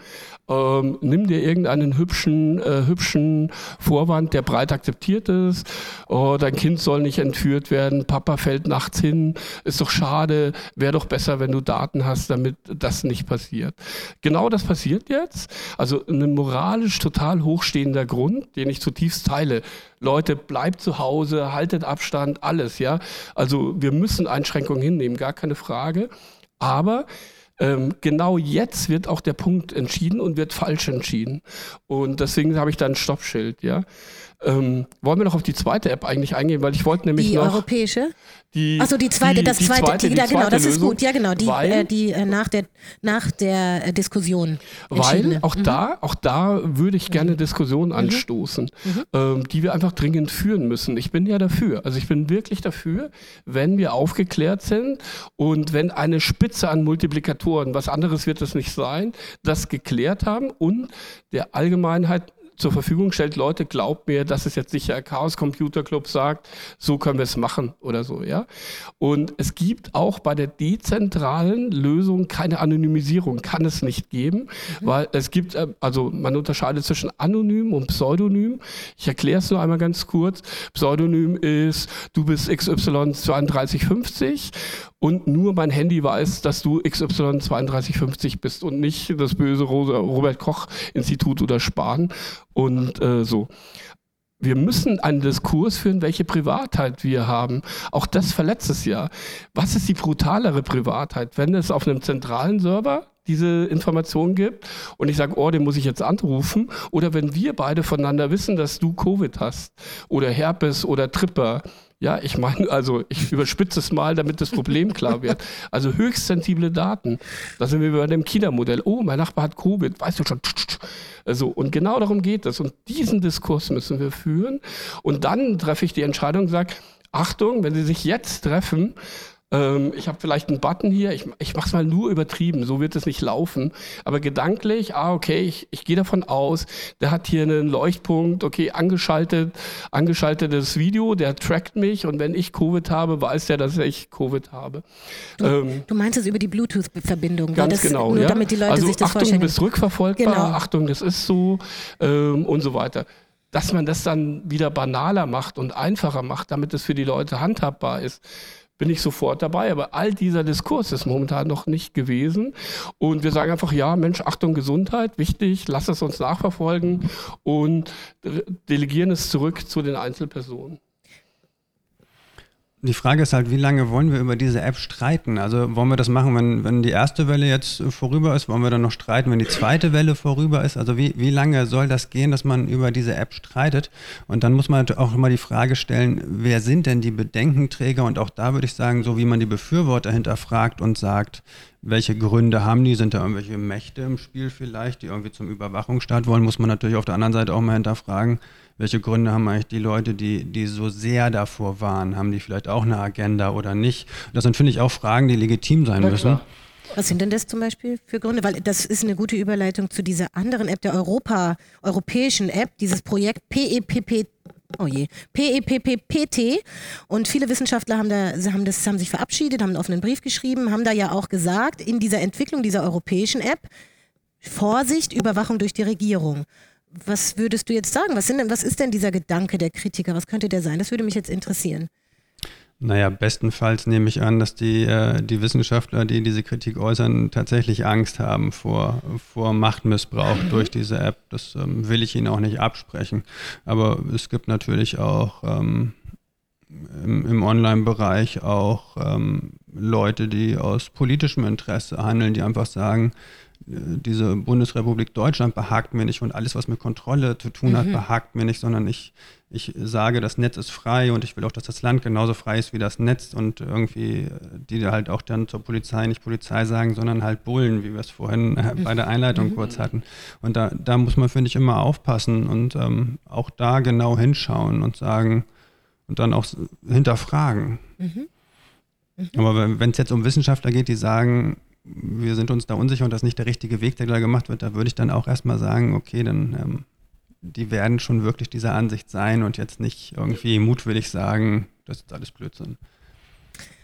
Ähm, nimm dir irgendeinen hübschen, äh, hübschen Vorwand, der breit akzeptiert ist. Oh, dein Kind soll nicht entführt werden, Papa fällt nachts hin, ist doch schade, wäre doch besser, wenn du Daten hast, damit das nicht passiert. Genau das passiert jetzt. Also ein moralisch total hochstehender Grund, den ich zutiefst teile. Leute, bleibt zu Hause, haltet Abstand, alles, ja. Also wir müssen Einschränkungen hinnehmen, gar keine Frage. Aber ähm, genau jetzt wird auch der Punkt entschieden und wird falsch entschieden. Und deswegen habe ich da ein Stoppschild, ja. Ähm, wollen wir noch auf die zweite App eigentlich eingehen, weil ich wollte nämlich Die noch europäische? die Achso, die zweite, das zweite, die, ja, genau, das ist Lösung, gut, ja genau, die, weil, äh, die äh, nach der, nach der äh, Diskussion Weil auch da, auch da würde ich gerne Diskussionen anstoßen, ähm, die wir einfach dringend führen müssen. Ich bin ja dafür. Also ich bin wirklich dafür, wenn wir aufgeklärt sind und wenn eine Spitze an Multiplikatoren, was anderes wird es nicht sein, das geklärt haben und der Allgemeinheit zur Verfügung stellt, Leute, glaubt mir, das ist jetzt sicher Chaos Computer Club sagt, so können wir es machen oder so, ja. Und es gibt auch bei der dezentralen Lösung keine Anonymisierung, kann es nicht geben, mhm. weil es gibt, äh, also man unterscheidet zwischen anonym und Pseudonym. Ich erkläre es nur einmal ganz kurz. Pseudonym ist, du bist XY 3250 und nur mein Handy weiß, dass du XY 3250 bist und nicht das böse Robert Koch Institut oder Spahn und äh, so. Wir müssen einen Diskurs führen, welche Privatheit wir haben. Auch das verletzt es ja. Was ist die brutalere Privatheit? Wenn es auf einem zentralen Server diese Information gibt und ich sage, oh, den muss ich jetzt anrufen. Oder wenn wir beide voneinander wissen, dass du Covid hast oder Herpes oder Tripper. Ja, ich meine, also ich überspitze es mal, damit das Problem klar wird. Also höchst sensible Daten. Da sind wir bei dem China-Modell. Oh, mein Nachbar hat Covid, weißt du schon. Also, und genau darum geht es. Und diesen Diskurs müssen wir führen. Und dann treffe ich die Entscheidung und sage, Achtung, wenn Sie sich jetzt treffen, ähm, ich habe vielleicht einen Button hier, ich, ich mache es mal nur übertrieben, so wird es nicht laufen. Aber gedanklich, ah, okay, ich, ich gehe davon aus, der hat hier einen Leuchtpunkt, okay, angeschaltet, angeschaltetes Video, der trackt mich und wenn ich Covid habe, weiß der, dass ich Covid habe. Du, ähm, du meinst es über die Bluetooth-Verbindung, ganz genau, nur ja? damit die Leute also, sich das Achtung, vorstellen. du bist rückverfolgbar, Genau. Achtung, das ist so ähm, und so weiter dass man das dann wieder banaler macht und einfacher macht, damit es für die Leute handhabbar ist bin ich sofort dabei. Aber all dieser Diskurs ist momentan noch nicht gewesen. Und wir sagen einfach, ja, Mensch, Achtung, Gesundheit, wichtig, lass es uns nachverfolgen und delegieren es zurück zu den Einzelpersonen. Die Frage ist halt, wie lange wollen wir über diese App streiten? Also wollen wir das machen, wenn, wenn die erste Welle jetzt vorüber ist? Wollen wir dann noch streiten, wenn die zweite Welle vorüber ist? Also wie, wie lange soll das gehen, dass man über diese App streitet? Und dann muss man auch immer die Frage stellen, wer sind denn die Bedenkenträger? Und auch da würde ich sagen, so wie man die Befürworter hinterfragt und sagt, welche Gründe haben die? Sind da irgendwelche Mächte im Spiel vielleicht, die irgendwie zum Überwachungsstaat wollen? Muss man natürlich auf der anderen Seite auch mal hinterfragen, welche Gründe haben eigentlich die Leute, die, die so sehr davor waren? Haben die vielleicht auch eine Agenda oder nicht? Das sind, finde ich, auch Fragen, die legitim sein müssen. Was sind denn das zum Beispiel für Gründe? Weil das ist eine gute Überleitung zu dieser anderen App, der Europa, europäischen App, dieses Projekt PEPP. Oh je, PEPPPT und viele Wissenschaftler haben, da, haben, das, haben sich verabschiedet, haben einen offenen Brief geschrieben, haben da ja auch gesagt, in dieser Entwicklung dieser europäischen App, Vorsicht, Überwachung durch die Regierung. Was würdest du jetzt sagen? Was, sind denn, was ist denn dieser Gedanke der Kritiker? Was könnte der sein? Das würde mich jetzt interessieren. Naja, bestenfalls nehme ich an, dass die, äh, die Wissenschaftler, die diese Kritik äußern, tatsächlich Angst haben vor, vor Machtmissbrauch durch diese App. Das ähm, will ich ihnen auch nicht absprechen. Aber es gibt natürlich auch ähm, im, im Online-Bereich auch ähm, Leute, die aus politischem Interesse handeln, die einfach sagen, diese Bundesrepublik Deutschland behagt mir nicht und alles, was mit Kontrolle zu tun hat, mhm. behagt mir nicht, sondern ich, ich sage, das Netz ist frei und ich will auch, dass das Land genauso frei ist wie das Netz und irgendwie, die halt auch dann zur Polizei nicht Polizei sagen, sondern halt Bullen, wie wir es vorhin äh, bei der Einleitung mhm. kurz hatten. Und da, da muss man, finde ich, immer aufpassen und ähm, auch da genau hinschauen und sagen und dann auch hinterfragen. Mhm. Mhm. Aber wenn es jetzt um Wissenschaftler geht, die sagen, wir sind uns da unsicher und das ist nicht der richtige Weg, der da gemacht wird, da würde ich dann auch erstmal sagen, okay, dann ähm, die werden schon wirklich dieser Ansicht sein und jetzt nicht irgendwie mutwillig sagen, das ist alles Blödsinn.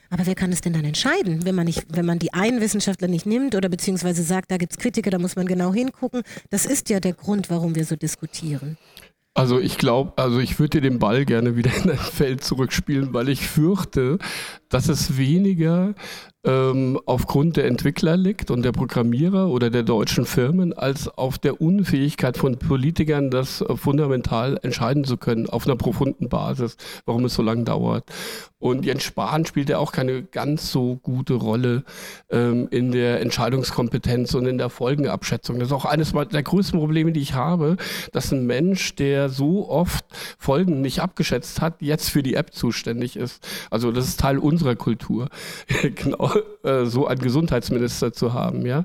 Aber wer kann es denn dann entscheiden, wenn man, nicht, wenn man die einen Wissenschaftler nicht nimmt oder beziehungsweise sagt, da gibt es Kritiker, da muss man genau hingucken? Das ist ja der Grund, warum wir so diskutieren. Also ich glaube, also ich würde dir den Ball gerne wieder in das Feld zurückspielen, weil ich fürchte, dass es weniger ähm, aufgrund der Entwickler liegt und der Programmierer oder der deutschen Firmen, als auf der Unfähigkeit von Politikern, das äh, fundamental entscheiden zu können, auf einer profunden Basis, warum es so lange dauert. Und Jens Spahn spielt ja auch keine ganz so gute Rolle ähm, in der Entscheidungskompetenz und in der Folgenabschätzung. Das ist auch eines der größten Probleme, die ich habe, dass ein Mensch, der so oft Folgen nicht abgeschätzt hat, jetzt für die App zuständig ist. Also das ist Teil unserer unserer Kultur, [LAUGHS] genau äh, so einen Gesundheitsminister zu haben, ja.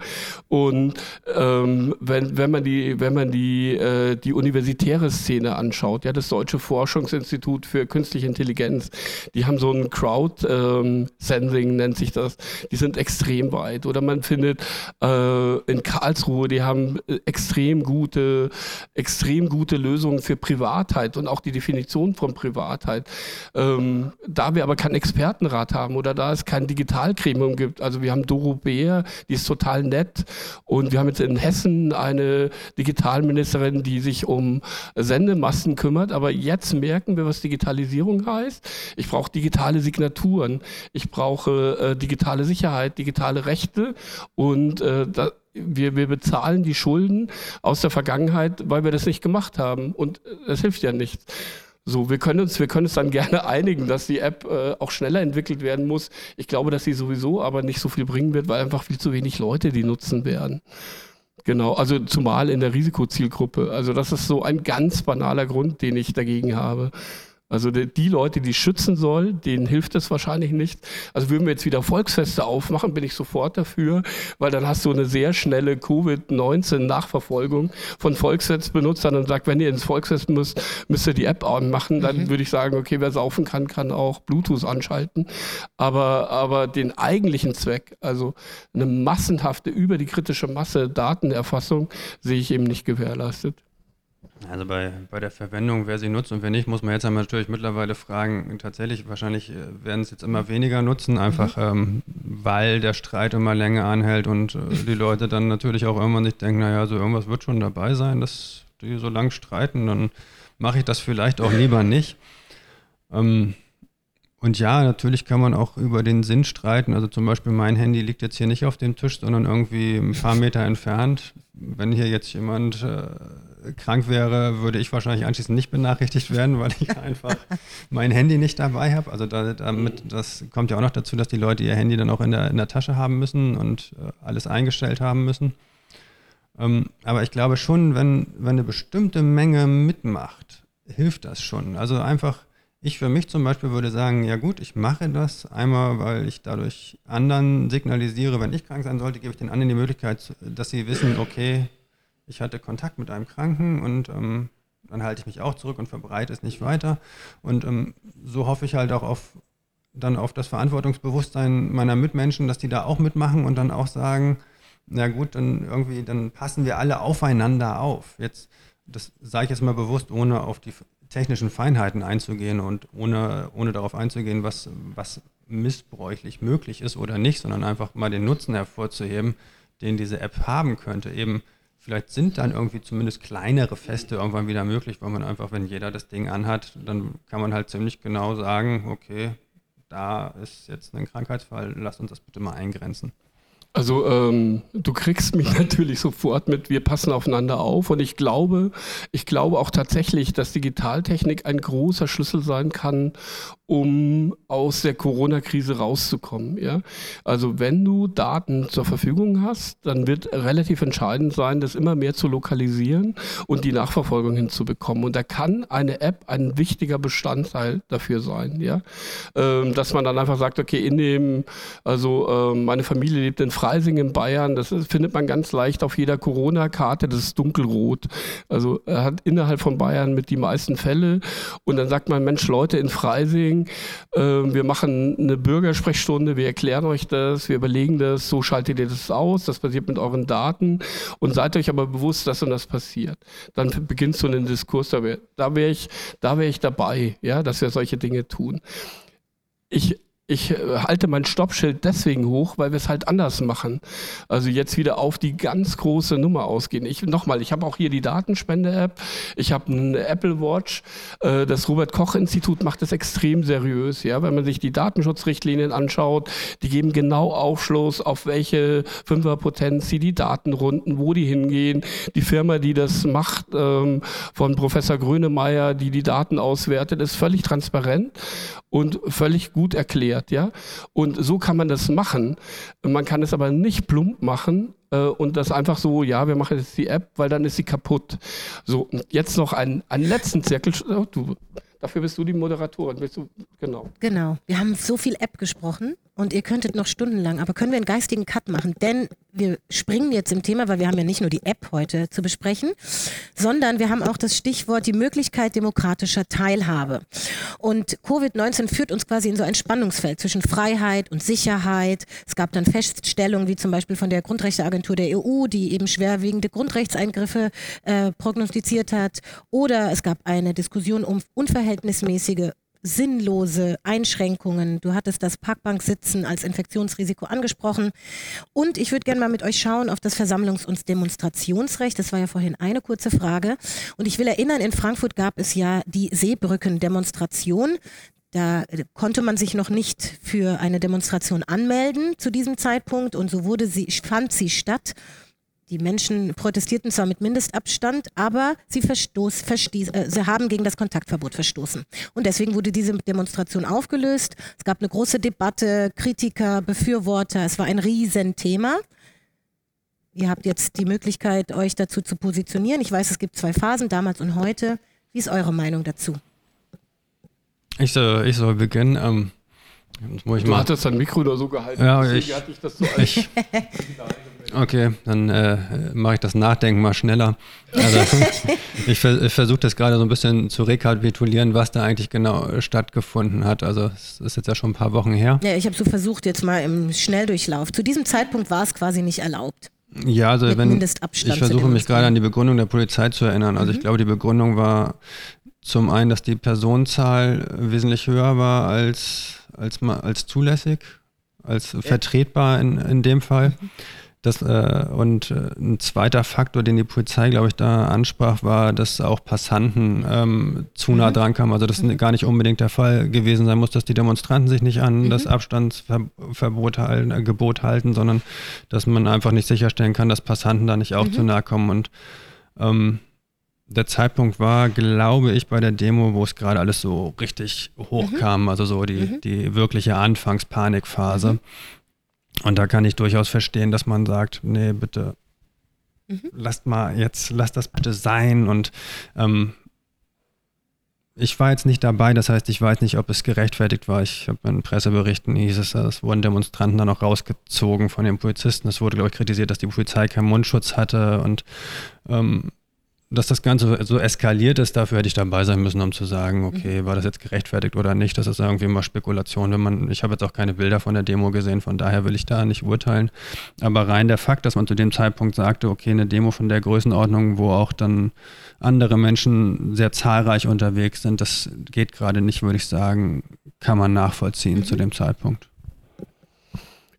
Und ähm, wenn, wenn man die, wenn man die, äh, die universitäre Szene anschaut, ja, das Deutsche Forschungsinstitut für Künstliche Intelligenz, die haben so ein Crowd-Sensing, ähm, nennt sich das. Die sind extrem weit. Oder man findet äh, in Karlsruhe, die haben äh, extrem gute, extrem gute Lösungen für Privatheit und auch die Definition von Privatheit. Ähm, da wir aber keinen Expertenrat haben oder da es kein Digitalgremium gibt, also wir haben Doro Beer, die ist total nett und wir haben jetzt in Hessen eine Digitalministerin, die sich um Sendemassen kümmert, aber jetzt merken wir, was Digitalisierung heißt. Ich brauche digitale Signaturen, ich brauche äh, digitale Sicherheit, digitale Rechte und äh, da, wir, wir bezahlen die Schulden aus der Vergangenheit, weil wir das nicht gemacht haben. Und das hilft ja nichts. So, wir können uns, wir können uns dann [LAUGHS] gerne einigen, dass die App äh, auch schneller entwickelt werden muss. Ich glaube, dass sie sowieso aber nicht so viel bringen wird, weil einfach viel zu wenig Leute die nutzen werden. Genau, also zumal in der Risikozielgruppe. Also das ist so ein ganz banaler Grund, den ich dagegen habe. Also die, Leute, die schützen soll, denen hilft es wahrscheinlich nicht. Also würden wir jetzt wieder Volksfeste aufmachen, bin ich sofort dafür, weil dann hast du eine sehr schnelle Covid-19-Nachverfolgung von Volksfestbenutzern und sagt, wenn ihr ins Volksfest müsst, müsst ihr die App anmachen. Dann mhm. würde ich sagen, okay, wer saufen kann, kann auch Bluetooth anschalten. Aber, aber den eigentlichen Zweck, also eine massenhafte, über die kritische Masse Datenerfassung, sehe ich eben nicht gewährleistet. Also bei, bei der Verwendung, wer sie nutzt und wer nicht, muss man jetzt natürlich mittlerweile fragen, tatsächlich, wahrscheinlich äh, werden es jetzt immer weniger nutzen, einfach mhm. ähm, weil der Streit immer länger anhält und äh, [LAUGHS] die Leute dann natürlich auch irgendwann nicht denken, naja, so irgendwas wird schon dabei sein, dass die so lang streiten, dann mache ich das vielleicht auch lieber nicht. Ähm, und ja, natürlich kann man auch über den Sinn streiten. Also zum Beispiel mein Handy liegt jetzt hier nicht auf dem Tisch, sondern irgendwie ein paar [LAUGHS] Meter entfernt. Wenn hier jetzt jemand äh, krank wäre, würde ich wahrscheinlich anschließend nicht benachrichtigt werden, weil ich einfach mein Handy nicht dabei habe. Also da, damit, das kommt ja auch noch dazu, dass die Leute ihr Handy dann auch in der, in der Tasche haben müssen und äh, alles eingestellt haben müssen. Ähm, aber ich glaube schon, wenn, wenn eine bestimmte Menge mitmacht, hilft das schon. Also einfach, ich für mich zum Beispiel würde sagen, ja gut, ich mache das einmal, weil ich dadurch anderen signalisiere, wenn ich krank sein sollte, gebe ich den anderen die Möglichkeit, dass sie wissen, okay, ich hatte Kontakt mit einem Kranken und ähm, dann halte ich mich auch zurück und verbreite es nicht weiter. Und ähm, so hoffe ich halt auch auf dann auf das Verantwortungsbewusstsein meiner Mitmenschen, dass die da auch mitmachen und dann auch sagen, na gut, dann irgendwie, dann passen wir alle aufeinander auf. Jetzt, das sage ich jetzt mal bewusst, ohne auf die technischen Feinheiten einzugehen und ohne, ohne darauf einzugehen, was, was missbräuchlich möglich ist oder nicht, sondern einfach mal den Nutzen hervorzuheben, den diese App haben könnte. Eben Vielleicht sind dann irgendwie zumindest kleinere Feste irgendwann wieder möglich, weil man einfach, wenn jeder das Ding anhat, dann kann man halt ziemlich genau sagen, okay, da ist jetzt ein Krankheitsfall, lasst uns das bitte mal eingrenzen. Also ähm, du kriegst mich [LAUGHS] natürlich sofort mit, wir passen aufeinander auf und ich glaube, ich glaube auch tatsächlich, dass Digitaltechnik ein großer Schlüssel sein kann, um aus der Corona-Krise rauszukommen. Ja? Also wenn du Daten zur Verfügung hast, dann wird relativ entscheidend sein, das immer mehr zu lokalisieren und die Nachverfolgung hinzubekommen. Und da kann eine App ein wichtiger Bestandteil dafür sein. Ja? Ähm, dass man dann einfach sagt, okay, in dem, also ähm, meine Familie lebt in Freising in Bayern, das ist, findet man ganz leicht auf jeder Corona-Karte, das ist dunkelrot. Also er hat innerhalb von Bayern mit die meisten Fälle und dann sagt man, Mensch, Leute in Freising. Ähm, wir machen eine Bürgersprechstunde, wir erklären euch das, wir überlegen das, so schaltet ihr das aus, das passiert mit euren Daten und seid euch aber bewusst, dass und das passiert. Dann beginnt so ein Diskurs, da wäre da wär ich, wär ich dabei, ja, dass wir solche Dinge tun. Ich ich äh, halte mein Stoppschild deswegen hoch, weil wir es halt anders machen. Also jetzt wieder auf die ganz große Nummer ausgehen. Ich nochmal, ich habe auch hier die Datenspende-App, ich habe eine Apple Watch. Äh, das Robert Koch Institut macht das extrem seriös, ja. Wenn man sich die Datenschutzrichtlinien anschaut, die geben genau Aufschluss, auf welche Fünferpotenz sie die Daten runden, wo die hingehen. Die Firma, die das macht, ähm, von Professor Grönemeyer, die die Daten auswertet, ist völlig transparent und völlig gut erklärt, ja. Und so kann man das machen. Man kann es aber nicht plump machen äh, und das einfach so, ja, wir machen jetzt die App, weil dann ist sie kaputt. So, und jetzt noch einen, einen letzten Zirkel. Oh, du, Dafür bist du die Moderatorin. Bist du, genau. Genau. Wir haben so viel App gesprochen und ihr könntet noch stundenlang, aber können wir einen geistigen Cut machen? Denn wir springen jetzt im Thema, weil wir haben ja nicht nur die App heute zu besprechen, sondern wir haben auch das Stichwort die Möglichkeit demokratischer Teilhabe. Und Covid-19 führt uns quasi in so ein Spannungsfeld zwischen Freiheit und Sicherheit. Es gab dann Feststellungen wie zum Beispiel von der Grundrechteagentur der EU, die eben schwerwiegende Grundrechtseingriffe äh, prognostiziert hat. Oder es gab eine Diskussion um unverhältnismäßige sinnlose Einschränkungen. Du hattest das Parkbanksitzen als Infektionsrisiko angesprochen. Und ich würde gerne mal mit euch schauen auf das Versammlungs- und Demonstrationsrecht. Das war ja vorhin eine kurze Frage. Und ich will erinnern, in Frankfurt gab es ja die Seebrücken-Demonstration. Da konnte man sich noch nicht für eine Demonstration anmelden zu diesem Zeitpunkt und so wurde sie, fand sie statt. Die Menschen protestierten zwar mit Mindestabstand, aber sie, verstoß, verstieß, äh, sie haben gegen das Kontaktverbot verstoßen. Und deswegen wurde diese Demonstration aufgelöst. Es gab eine große Debatte, Kritiker, Befürworter. Es war ein Riesenthema. Ihr habt jetzt die Möglichkeit, euch dazu zu positionieren. Ich weiß, es gibt zwei Phasen, damals und heute. Wie ist eure Meinung dazu? Ich soll, ich soll beginnen. Ähm, du mal. hattest dein Mikro da so gehalten. Ja, ich, ich, so ich [LAUGHS] Okay, dann äh, mache ich das Nachdenken mal schneller. Also, [LAUGHS] ich, ich versuche das gerade so ein bisschen zu rekapitulieren, was da eigentlich genau stattgefunden hat. Also es ist jetzt ja schon ein paar Wochen her. Ja, ich habe so versucht jetzt mal im Schnelldurchlauf. Zu diesem Zeitpunkt war es quasi nicht erlaubt. Ja, also wenn ich versuche mich gerade an die Begründung der Polizei zu erinnern. Also mhm. ich glaube, die Begründung war zum einen, dass die Personenzahl wesentlich höher war als, als, als zulässig, als vertretbar in, in dem Fall. Mhm. Das, äh, und äh, ein zweiter Faktor, den die Polizei, glaube ich, da ansprach, war, dass auch Passanten ähm, zu nah mhm. dran kamen. Also das mhm. gar nicht unbedingt der Fall gewesen sein muss, dass die Demonstranten sich nicht an mhm. das Abstandsverbot halten, äh, Gebot halten, sondern dass man einfach nicht sicherstellen kann, dass Passanten da nicht auch mhm. zu nah kommen. Und ähm, der Zeitpunkt war, glaube ich, bei der Demo, wo es gerade alles so richtig hochkam, mhm. also so die, mhm. die wirkliche Anfangspanikphase. Und da kann ich durchaus verstehen, dass man sagt, nee, bitte mhm. lasst mal jetzt, lasst das bitte sein. Und ähm, ich war jetzt nicht dabei, das heißt, ich weiß nicht, ob es gerechtfertigt war. Ich habe in Presseberichten hieß es, es wurden Demonstranten dann auch rausgezogen von den Polizisten. Es wurde, glaube ich, kritisiert, dass die Polizei keinen Mundschutz hatte und ähm, dass das Ganze so eskaliert ist, dafür hätte ich dabei sein müssen, um zu sagen, okay, mhm. war das jetzt gerechtfertigt oder nicht. Das ist irgendwie immer Spekulation. Wenn man, ich habe jetzt auch keine Bilder von der Demo gesehen, von daher will ich da nicht urteilen. Aber rein der Fakt, dass man zu dem Zeitpunkt sagte, okay, eine Demo von der Größenordnung, wo auch dann andere Menschen sehr zahlreich unterwegs sind, das geht gerade nicht, würde ich sagen, kann man nachvollziehen mhm. zu dem Zeitpunkt.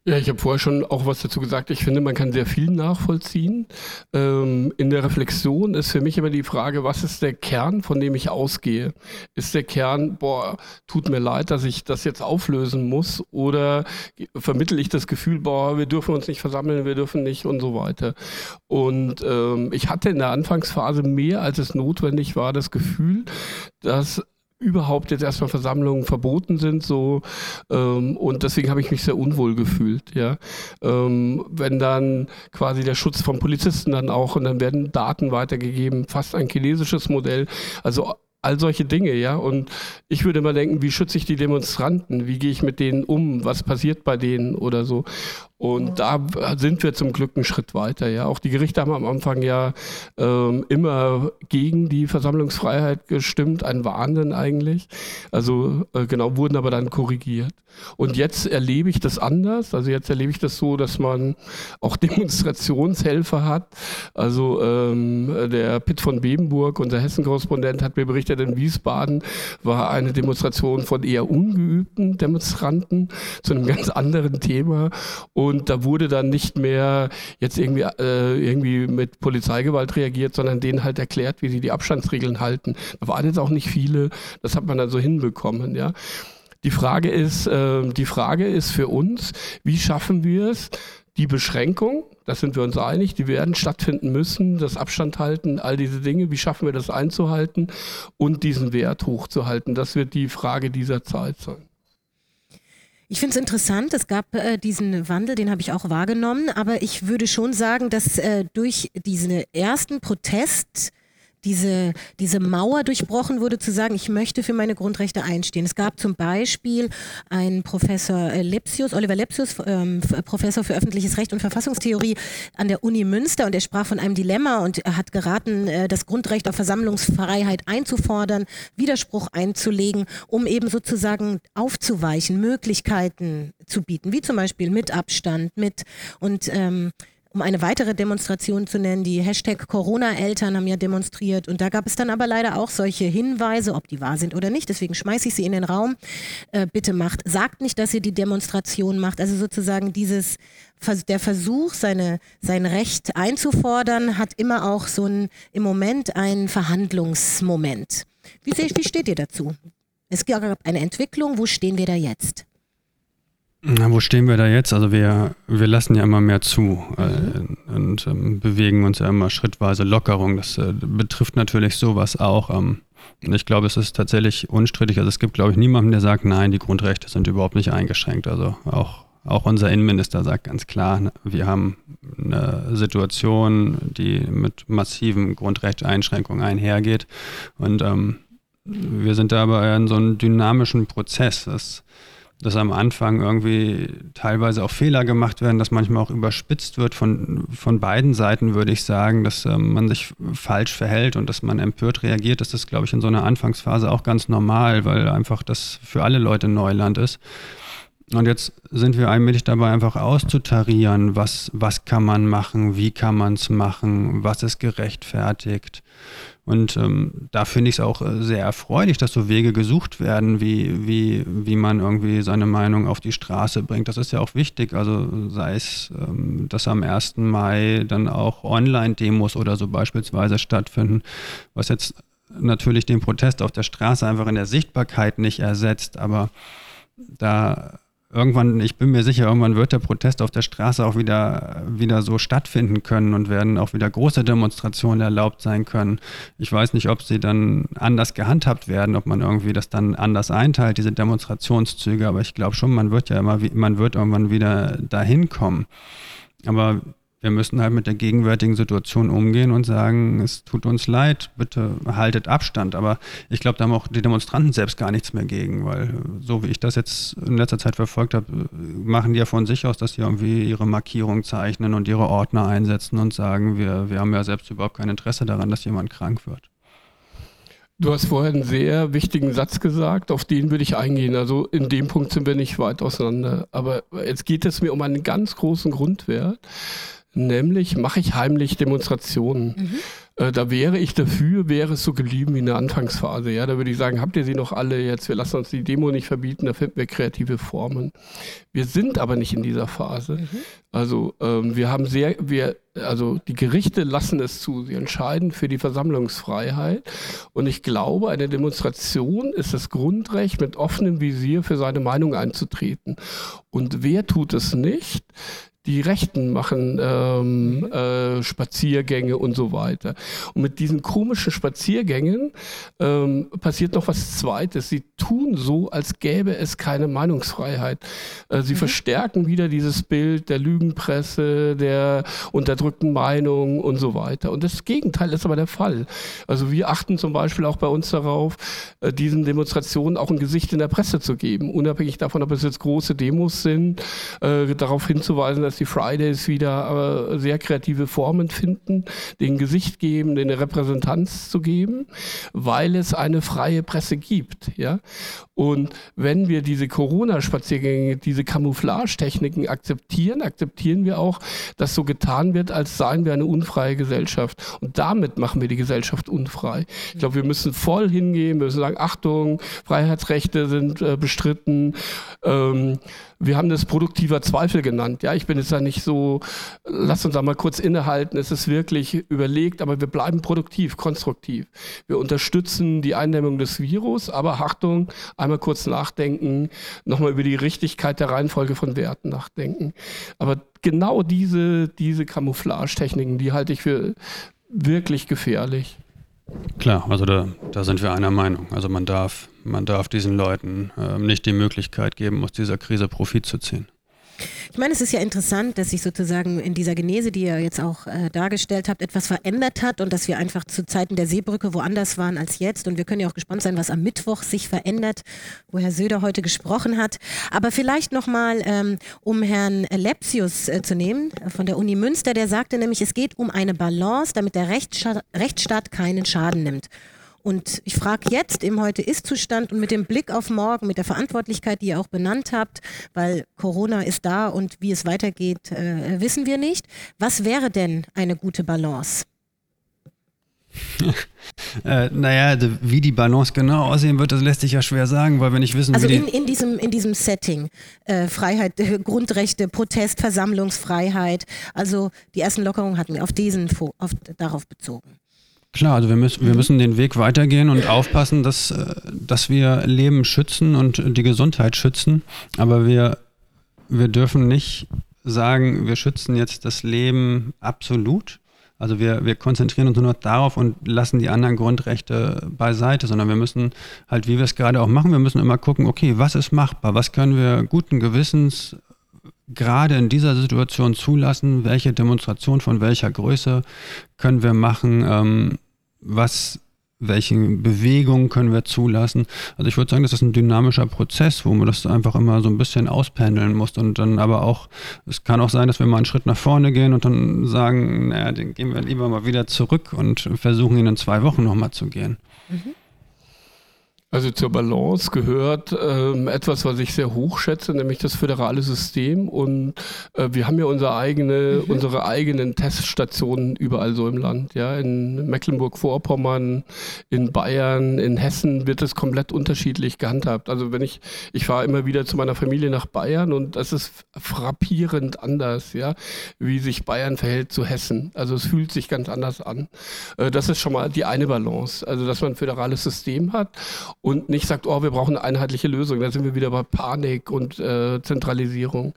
Ja, ich habe vorher schon auch was dazu gesagt. Ich finde, man kann sehr viel nachvollziehen. Ähm, in der Reflexion ist für mich immer die Frage, was ist der Kern, von dem ich ausgehe? Ist der Kern, boah, tut mir leid, dass ich das jetzt auflösen muss? Oder vermittle ich das Gefühl, boah, wir dürfen uns nicht versammeln, wir dürfen nicht und so weiter? Und ähm, ich hatte in der Anfangsphase mehr, als es notwendig war, das Gefühl, dass überhaupt jetzt erstmal Versammlungen verboten sind so ähm, und deswegen habe ich mich sehr unwohl gefühlt ja ähm, wenn dann quasi der Schutz von Polizisten dann auch und dann werden Daten weitergegeben fast ein chinesisches Modell also all solche Dinge, ja. Und ich würde immer denken, wie schütze ich die Demonstranten? Wie gehe ich mit denen um? Was passiert bei denen oder so? Und da sind wir zum Glück einen Schritt weiter. Ja, auch die Gerichte haben am Anfang ja ähm, immer gegen die Versammlungsfreiheit gestimmt, ein Wahnsinn eigentlich. Also äh, genau wurden aber dann korrigiert. Und jetzt erlebe ich das anders. Also jetzt erlebe ich das so, dass man auch [LAUGHS] Demonstrationshelfer hat. Also ähm, der Pitt von Bebenburg, unser Hessen-Korrespondent, hat mir berichtet, in Wiesbaden war eine Demonstration von eher ungeübten Demonstranten zu einem ganz [LAUGHS] anderen Thema. Und und da wurde dann nicht mehr jetzt irgendwie, äh, irgendwie mit Polizeigewalt reagiert, sondern denen halt erklärt, wie sie die Abstandsregeln halten. Da waren jetzt auch nicht viele, das hat man dann so hinbekommen, ja. Die Frage ist, äh, die Frage ist für uns, wie schaffen wir es, die Beschränkung, das sind wir uns einig, die werden stattfinden müssen, das Abstand halten, all diese Dinge, wie schaffen wir das einzuhalten und diesen Wert hochzuhalten? Das wird die Frage dieser Zeit sein. Ich finde es interessant, es gab äh, diesen Wandel, den habe ich auch wahrgenommen, aber ich würde schon sagen, dass äh, durch diesen ersten Protest diese, diese Mauer durchbrochen wurde, zu sagen, ich möchte für meine Grundrechte einstehen. Es gab zum Beispiel einen Professor äh, Lepsius, Oliver Lepsius, ähm, Professor für öffentliches Recht und Verfassungstheorie an der Uni Münster und er sprach von einem Dilemma und er hat geraten, äh, das Grundrecht auf Versammlungsfreiheit einzufordern, Widerspruch einzulegen, um eben sozusagen aufzuweichen, Möglichkeiten zu bieten, wie zum Beispiel mit Abstand, mit und ähm, um eine weitere Demonstration zu nennen, die Hashtag Corona-Eltern haben ja demonstriert und da gab es dann aber leider auch solche Hinweise, ob die wahr sind oder nicht, deswegen schmeiße ich sie in den Raum. Äh, bitte macht, sagt nicht, dass ihr die Demonstration macht, also sozusagen dieses, der Versuch, seine, sein Recht einzufordern, hat immer auch so ein, im Moment einen Verhandlungsmoment. Wie, wie steht ihr dazu? Es gab eine Entwicklung, wo stehen wir da jetzt? Na, wo stehen wir da jetzt? Also wir, wir lassen ja immer mehr zu äh, und ähm, bewegen uns ja immer schrittweise Lockerung. Das äh, betrifft natürlich sowas auch. Ähm, ich glaube, es ist tatsächlich unstrittig. Also es gibt, glaube ich, niemanden, der sagt, nein, die Grundrechte sind überhaupt nicht eingeschränkt. Also auch, auch unser Innenminister sagt ganz klar, wir haben eine Situation, die mit massiven Grundrechtseinschränkungen einhergeht. Und ähm, wir sind da aber in so einem dynamischen Prozess. Das dass am Anfang irgendwie teilweise auch Fehler gemacht werden, dass manchmal auch überspitzt wird von, von beiden Seiten, würde ich sagen, dass ähm, man sich falsch verhält und dass man empört reagiert. Das ist, glaube ich, in so einer Anfangsphase auch ganz normal, weil einfach das für alle Leute Neuland ist. Und jetzt sind wir allmählich dabei, einfach auszutarieren, was, was kann man machen, wie kann man es machen, was ist gerechtfertigt. Und ähm, da finde ich es auch äh, sehr erfreulich, dass so Wege gesucht werden, wie, wie, wie man irgendwie seine Meinung auf die Straße bringt. Das ist ja auch wichtig. Also sei es, ähm, dass am 1. Mai dann auch Online-Demos oder so beispielsweise stattfinden, was jetzt natürlich den Protest auf der Straße einfach in der Sichtbarkeit nicht ersetzt, aber da irgendwann, ich bin mir sicher, irgendwann wird der Protest auf der Straße auch wieder, wieder so stattfinden können und werden auch wieder große Demonstrationen erlaubt sein können. Ich weiß nicht, ob sie dann anders gehandhabt werden, ob man irgendwie das dann anders einteilt, diese Demonstrationszüge, aber ich glaube schon, man wird ja immer, man wird irgendwann wieder dahin kommen. Aber wir müssen halt mit der gegenwärtigen Situation umgehen und sagen, es tut uns leid, bitte haltet Abstand. Aber ich glaube, da haben auch die Demonstranten selbst gar nichts mehr gegen, weil so wie ich das jetzt in letzter Zeit verfolgt habe, machen die ja von sich aus, dass sie irgendwie ihre Markierung zeichnen und ihre Ordner einsetzen und sagen, wir, wir haben ja selbst überhaupt kein Interesse daran, dass jemand krank wird. Du hast vorher einen sehr wichtigen Satz gesagt, auf den würde ich eingehen. Also in dem Punkt sind wir nicht weit auseinander. Aber jetzt geht es mir um einen ganz großen Grundwert nämlich mache ich heimlich Demonstrationen. Mhm. Äh, da wäre ich dafür, wäre es so geblieben wie in der Anfangsphase. Ja, da würde ich sagen, habt ihr sie noch alle jetzt? Wir lassen uns die Demo nicht verbieten, da finden wir kreative Formen. Wir sind aber nicht in dieser Phase. Mhm. Also ähm, wir haben sehr, wir, also die Gerichte lassen es zu, sie entscheiden für die Versammlungsfreiheit. Und ich glaube, eine Demonstration ist das Grundrecht, mit offenem Visier für seine Meinung einzutreten. Und wer tut es nicht? Die Rechten machen ähm, mhm. äh, Spaziergänge und so weiter. Und mit diesen komischen Spaziergängen ähm, passiert noch was Zweites. Sie tun so, als gäbe es keine Meinungsfreiheit. Äh, sie mhm. verstärken wieder dieses Bild der Lügenpresse, der unterdrückten Meinung und so weiter. Und das Gegenteil ist aber der Fall. Also wir achten zum Beispiel auch bei uns darauf, äh, diesen Demonstrationen auch ein Gesicht in der Presse zu geben, unabhängig davon, ob es jetzt große Demos sind, äh, darauf hinzuweisen, dass dass die Fridays wieder äh, sehr kreative Formen finden, den Gesicht geben, den eine Repräsentanz zu geben, weil es eine freie Presse gibt. Ja? Und wenn wir diese Corona-Spaziergänge, diese Camouflage-Techniken akzeptieren, akzeptieren wir auch, dass so getan wird, als seien wir eine unfreie Gesellschaft. Und damit machen wir die Gesellschaft unfrei. Ich glaube, wir müssen voll hingehen, wir müssen sagen, Achtung, Freiheitsrechte sind äh, bestritten. Ähm, wir haben das produktiver Zweifel genannt. Ja, ich bin jetzt da nicht so, lass uns da mal kurz innehalten. Es ist wirklich überlegt, aber wir bleiben produktiv, konstruktiv. Wir unterstützen die Eindämmung des Virus, aber Achtung, einmal kurz nachdenken, nochmal über die Richtigkeit der Reihenfolge von Werten nachdenken. Aber genau diese, diese Camouflage-Techniken, die halte ich für wirklich gefährlich. Klar, also da, da sind wir einer Meinung. Also man darf, man darf diesen Leuten äh, nicht die Möglichkeit geben, aus dieser Krise Profit zu ziehen. Ich meine, es ist ja interessant, dass sich sozusagen in dieser Genese, die ihr jetzt auch äh, dargestellt habt, etwas verändert hat und dass wir einfach zu Zeiten der Seebrücke woanders waren als jetzt. Und wir können ja auch gespannt sein, was am Mittwoch sich verändert, wo Herr Söder heute gesprochen hat. Aber vielleicht nochmal, ähm, um Herrn Lepsius äh, zu nehmen von der Uni Münster, der sagte nämlich, es geht um eine Balance, damit der Rechtsstaat, Rechtsstaat keinen Schaden nimmt. Und ich frage jetzt im Heute-Ist-Zustand und mit dem Blick auf morgen, mit der Verantwortlichkeit, die ihr auch benannt habt, weil Corona ist da und wie es weitergeht, äh, wissen wir nicht. Was wäre denn eine gute Balance? [LAUGHS] äh, naja, wie die Balance genau aussehen wird, das lässt sich ja schwer sagen, weil wir nicht wissen, also wie in, in diesem in diesem Setting äh, Freiheit, äh, Grundrechte, Protest, Versammlungsfreiheit. Also die ersten Lockerungen hatten wir auf diesen auf, darauf bezogen. Klar, also wir müssen, wir müssen den Weg weitergehen und aufpassen, dass, äh, dass wir Leben schützen und die Gesundheit schützen. Aber wir, wir dürfen nicht sagen, wir schützen jetzt das Leben absolut. Also wir, wir konzentrieren uns nur darauf und lassen die anderen Grundrechte beiseite, sondern wir müssen halt, wie wir es gerade auch machen, wir müssen immer gucken, okay, was ist machbar, was können wir guten Gewissens gerade in dieser Situation zulassen, welche Demonstration von welcher Größe können wir machen, ähm, was, welche Bewegungen können wir zulassen. Also ich würde sagen, das ist ein dynamischer Prozess, wo man das einfach immer so ein bisschen auspendeln muss und dann aber auch, es kann auch sein, dass wir mal einen Schritt nach vorne gehen und dann sagen, naja, den gehen wir lieber mal wieder zurück und versuchen ihn in zwei Wochen nochmal zu gehen. Mhm. Also zur Balance gehört ähm, etwas, was ich sehr hoch schätze, nämlich das föderale System. Und äh, wir haben ja unsere, eigene, mhm. unsere eigenen Teststationen überall so im Land. Ja? In Mecklenburg-Vorpommern, in Bayern, in Hessen wird es komplett unterschiedlich gehandhabt. Also wenn ich, ich fahre immer wieder zu meiner Familie nach Bayern und das ist frappierend anders, ja, wie sich Bayern verhält zu Hessen. Also es fühlt sich ganz anders an. Äh, das ist schon mal die eine Balance. Also dass man ein föderales System hat und nicht sagt, oh, wir brauchen eine einheitliche Lösung. Da sind wir wieder bei Panik und äh, Zentralisierung.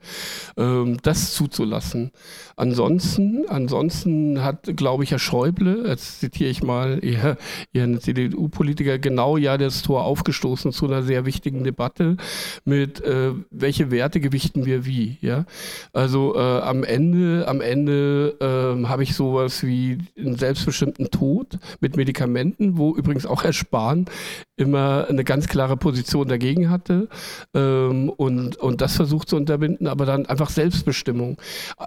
Ähm, das zuzulassen. Ansonsten, ansonsten hat, glaube ich, Herr Schäuble, jetzt zitiere ich mal ihr, Ihren CDU-Politiker, genau ja das Tor aufgestoßen zu einer sehr wichtigen Debatte mit, äh, welche Werte gewichten wir wie. Ja? Also äh, am Ende, am Ende äh, habe ich sowas wie einen selbstbestimmten Tod mit Medikamenten, wo übrigens auch Herr Spahn immer eine ganz klare Position dagegen hatte ähm, und, und das versucht zu unterbinden, aber dann einfach Selbstbestimmung.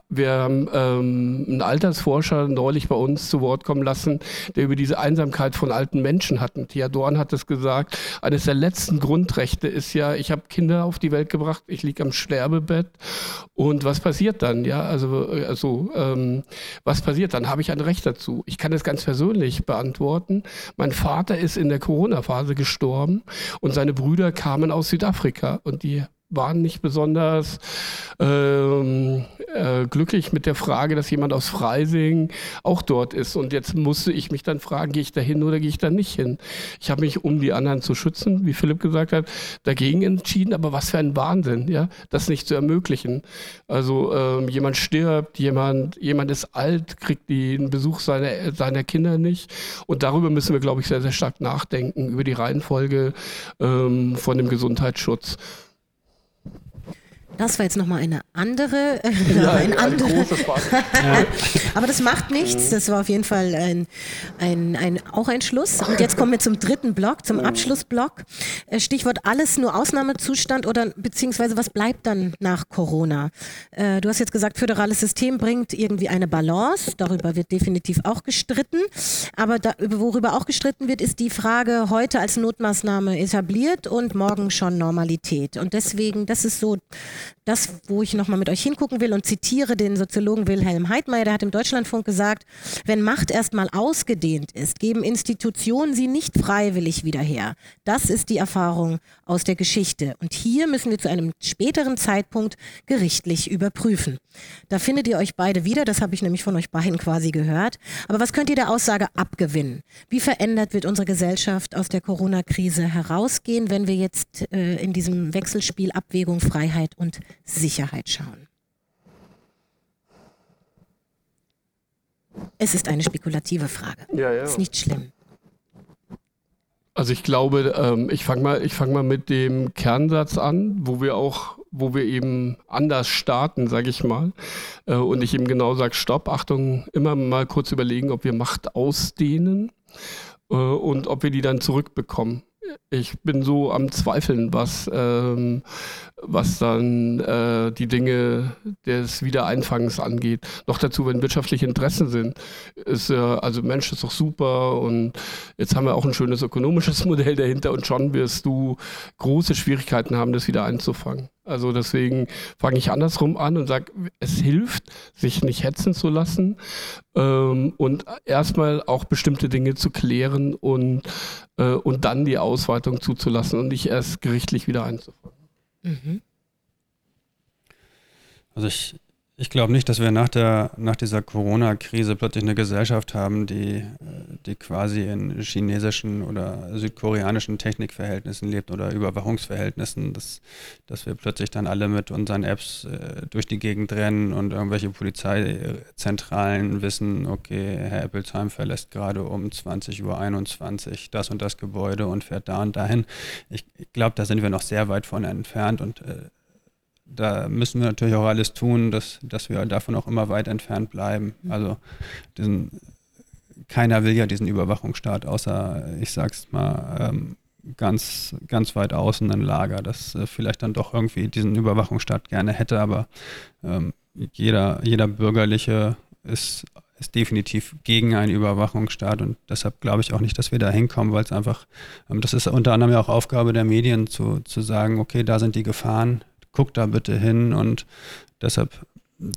Wir haben ähm, einen Altersforscher neulich bei uns zu Wort kommen lassen, der über diese Einsamkeit von alten Menschen hat. Thea Dorn hat es gesagt, eines der letzten Grundrechte ist ja, ich habe Kinder auf die Welt gebracht, ich liege am Sterbebett und was passiert dann? Ja, also, also ähm, was passiert dann? Habe ich ein Recht dazu? Ich kann es ganz persönlich beantworten. Mein Vater ist in der Corona-Phase gestorben und seine Brüder kamen aus Südafrika und die waren nicht besonders ähm, äh, glücklich mit der Frage, dass jemand aus Freising auch dort ist. Und jetzt musste ich mich dann fragen, gehe ich da hin oder gehe ich da nicht hin? Ich habe mich, um die anderen zu schützen, wie Philipp gesagt hat, dagegen entschieden. Aber was für ein Wahnsinn, ja, das nicht zu ermöglichen. Also ähm, jemand stirbt, jemand, jemand ist alt, kriegt den Besuch seiner, seiner Kinder nicht. Und darüber müssen wir, glaube ich, sehr, sehr stark nachdenken, über die Reihenfolge ähm, von dem Gesundheitsschutz. Das war jetzt nochmal eine andere, äh, ja, [LAUGHS] ein, ein andere. [LAUGHS] ja. Aber das macht nichts. Das war auf jeden Fall ein, ein, ein, auch ein Schluss. Und jetzt kommen wir zum dritten Block, zum Abschlussblock. Äh, Stichwort alles nur Ausnahmezustand oder beziehungsweise was bleibt dann nach Corona? Äh, du hast jetzt gesagt, föderales System bringt irgendwie eine Balance. Darüber wird definitiv auch gestritten. Aber da, worüber auch gestritten wird, ist die Frage heute als Notmaßnahme etabliert und morgen schon Normalität. Und deswegen, das ist so das, wo ich nochmal mit euch hingucken will und zitiere den Soziologen Wilhelm Heidmeier, der hat im Deutschlandfunk gesagt, wenn Macht erstmal ausgedehnt ist, geben Institutionen sie nicht freiwillig wieder her. Das ist die Erfahrung aus der Geschichte. Und hier müssen wir zu einem späteren Zeitpunkt gerichtlich überprüfen. Da findet ihr euch beide wieder, das habe ich nämlich von euch beiden quasi gehört. Aber was könnt ihr der Aussage abgewinnen? Wie verändert wird unsere Gesellschaft aus der Corona-Krise herausgehen, wenn wir jetzt äh, in diesem Wechselspiel Abwägung, Freiheit und Sicherheit schauen? Es ist eine spekulative Frage. Ja, ja. Ist nicht schlimm. Also ich glaube, ähm, ich fange mal, fang mal mit dem Kernsatz an, wo wir auch wo wir eben anders starten, sage ich mal, äh, und ich eben genau sage, stopp, Achtung, immer mal kurz überlegen, ob wir Macht ausdehnen äh, und ob wir die dann zurückbekommen ich bin so am Zweifeln, was, ähm, was dann äh, die Dinge des Wiedereinfangens angeht. Noch dazu, wenn wirtschaftliche Interessen sind, ist äh, also Mensch ist doch super und jetzt haben wir auch ein schönes ökonomisches [LAUGHS] Modell dahinter und schon wirst du große Schwierigkeiten haben, das wieder einzufangen. Also deswegen fange ich andersrum an und sage, es hilft, sich nicht hetzen zu lassen ähm, und erstmal auch bestimmte Dinge zu klären und, äh, und dann die Ausweitung zuzulassen und nicht erst gerichtlich wieder einzufangen. Mhm. Also ich, ich glaube nicht, dass wir nach, der, nach dieser Corona-Krise plötzlich eine Gesellschaft haben, die, äh, die quasi in chinesischen oder südkoreanischen Technikverhältnissen lebt oder Überwachungsverhältnissen, dass, dass wir plötzlich dann alle mit unseren Apps äh, durch die Gegend rennen und irgendwelche Polizeizentralen wissen, okay, Herr Eppelsheim verlässt gerade um 20.21 Uhr das und das Gebäude und fährt da und dahin. Ich, ich glaube, da sind wir noch sehr weit von entfernt und äh, da müssen wir natürlich auch alles tun, dass, dass wir davon auch immer weit entfernt bleiben. Mhm. Also diesen, keiner will ja diesen Überwachungsstaat, außer ich sag's mal ähm, ganz, ganz weit außen ein Lager, das äh, vielleicht dann doch irgendwie diesen Überwachungsstaat gerne hätte, aber ähm, jeder, jeder Bürgerliche ist, ist definitiv gegen einen Überwachungsstaat und deshalb glaube ich auch nicht, dass wir da hinkommen, weil es einfach, ähm, das ist unter anderem ja auch Aufgabe der Medien zu, zu sagen, okay, da sind die Gefahren, guck da bitte hin und deshalb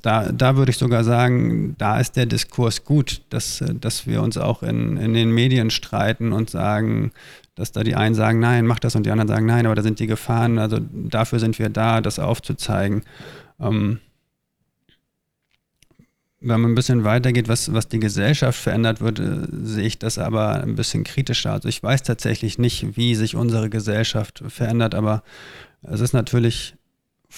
da, da würde ich sogar sagen, da ist der Diskurs gut, dass, dass wir uns auch in, in den Medien streiten und sagen, dass da die einen sagen, nein, mach das und die anderen sagen, nein, aber da sind die Gefahren. Also dafür sind wir da, das aufzuzeigen. Ähm, wenn man ein bisschen weitergeht, was, was die Gesellschaft verändert wird, äh, sehe ich das aber ein bisschen kritischer. Also ich weiß tatsächlich nicht, wie sich unsere Gesellschaft verändert, aber es ist natürlich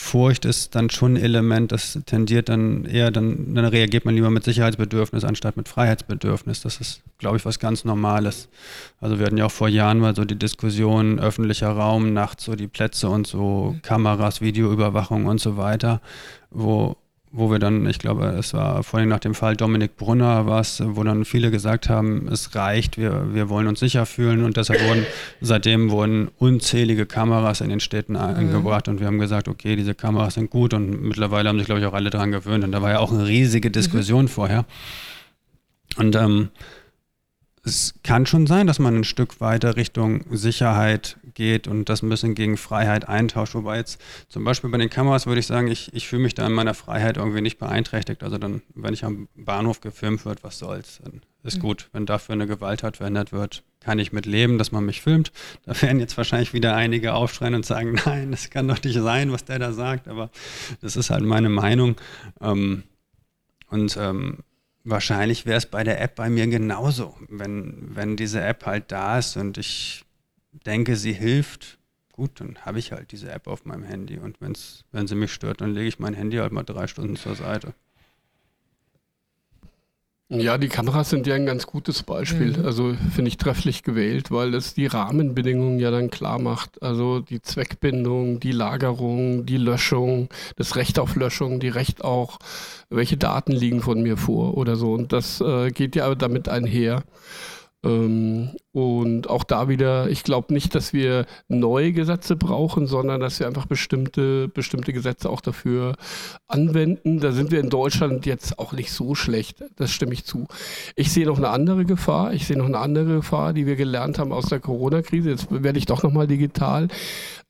Furcht ist dann schon ein Element, das tendiert dann eher, dann, dann reagiert man lieber mit Sicherheitsbedürfnis anstatt mit Freiheitsbedürfnis. Das ist, glaube ich, was ganz Normales. Also wir hatten ja auch vor Jahren mal so die Diskussion, öffentlicher Raum, nachts so die Plätze und so Kameras, Videoüberwachung und so weiter, wo wo wir dann, ich glaube, es war vorhin nach dem Fall Dominik Brunner was, wo dann viele gesagt haben, es reicht, wir, wir wollen uns sicher fühlen und deshalb wurden, seitdem wurden unzählige Kameras in den Städten mhm. angebracht und wir haben gesagt, okay, diese Kameras sind gut und mittlerweile haben sich, glaube ich, auch alle daran gewöhnt und da war ja auch eine riesige Diskussion mhm. vorher. Und ähm, es kann schon sein, dass man ein Stück weiter Richtung Sicherheit geht und das ein bisschen gegen Freiheit eintauscht. Wobei jetzt zum Beispiel bei den Kameras würde ich sagen, ich, ich fühle mich da in meiner Freiheit irgendwie nicht beeinträchtigt. Also dann, wenn ich am Bahnhof gefilmt wird, was soll's, dann ist mhm. gut. Wenn dafür eine Gewalttat verhindert wird, kann ich mit leben, dass man mich filmt. Da werden jetzt wahrscheinlich wieder einige aufschreien und sagen, [LAUGHS] nein, das kann doch nicht sein, was der da sagt. Aber das ist halt meine Meinung. Ähm, und ähm, wahrscheinlich wäre es bei der App bei mir genauso. Wenn, wenn diese App halt da ist und ich denke, sie hilft, gut, dann habe ich halt diese App auf meinem Handy. Und wenn's, wenn sie mich stört, dann lege ich mein Handy halt mal drei Stunden zur Seite. Ja, die Kameras sind ja ein ganz gutes Beispiel. Mhm. Also finde ich trefflich gewählt, weil es die Rahmenbedingungen ja dann klar macht. Also die Zweckbindung, die Lagerung, die Löschung, das Recht auf Löschung, die Recht auch, welche Daten liegen von mir vor oder so. Und das äh, geht ja damit einher. Ähm, und auch da wieder, ich glaube nicht, dass wir neue Gesetze brauchen, sondern dass wir einfach bestimmte, bestimmte Gesetze auch dafür anwenden. Da sind wir in Deutschland jetzt auch nicht so schlecht, das stimme ich zu. Ich sehe noch eine andere Gefahr, ich sehe noch eine andere Gefahr, die wir gelernt haben aus der Corona-Krise. Jetzt werde ich doch nochmal digital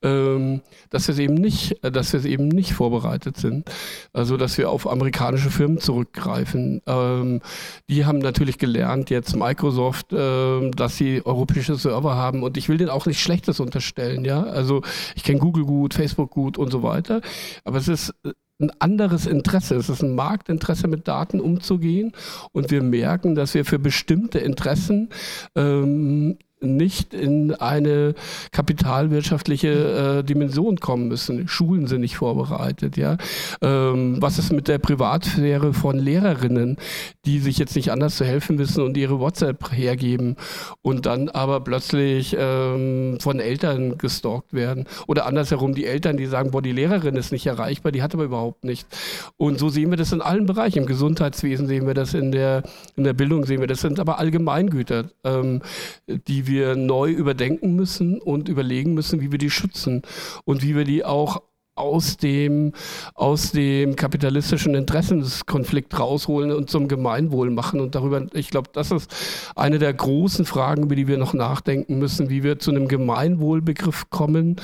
ähm, dass wir es eben nicht, dass wir es eben nicht vorbereitet sind. Also dass wir auf amerikanische Firmen zurückgreifen. Ähm, die haben natürlich gelernt, jetzt Microsoft, äh, dass sie europäische Server haben und ich will denen auch nichts Schlechtes unterstellen, ja. Also ich kenne Google gut, Facebook gut und so weiter. Aber es ist äh, ein anderes Interesse. Es ist ein Marktinteresse, mit Daten umzugehen. Und wir merken, dass wir für bestimmte Interessen ähm, nicht in eine kapitalwirtschaftliche äh, Dimension kommen müssen. Schulen sind nicht vorbereitet. Ja? Ähm, was ist mit der Privatsphäre von Lehrerinnen, die sich jetzt nicht anders zu helfen wissen und ihre WhatsApp hergeben und dann aber plötzlich ähm, von Eltern gestalkt werden? Oder andersherum die Eltern, die sagen, boah, die Lehrerin ist nicht erreichbar, die hat aber überhaupt nichts. Und so sehen wir das in allen Bereichen. Im Gesundheitswesen sehen wir das, in der, in der Bildung sehen wir das. sind aber Allgemeingüter, ähm, die wir neu überdenken müssen und überlegen müssen, wie wir die schützen und wie wir die auch aus dem, aus dem kapitalistischen Interessenskonflikt rausholen und zum Gemeinwohl machen. Und darüber, ich glaube, das ist eine der großen Fragen, über die wir noch nachdenken müssen, wie wir zu einem Gemeinwohlbegriff kommen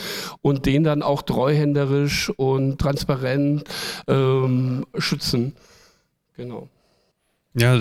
und den dann auch treuhänderisch und transparent ähm, schützen. Genau. Ja,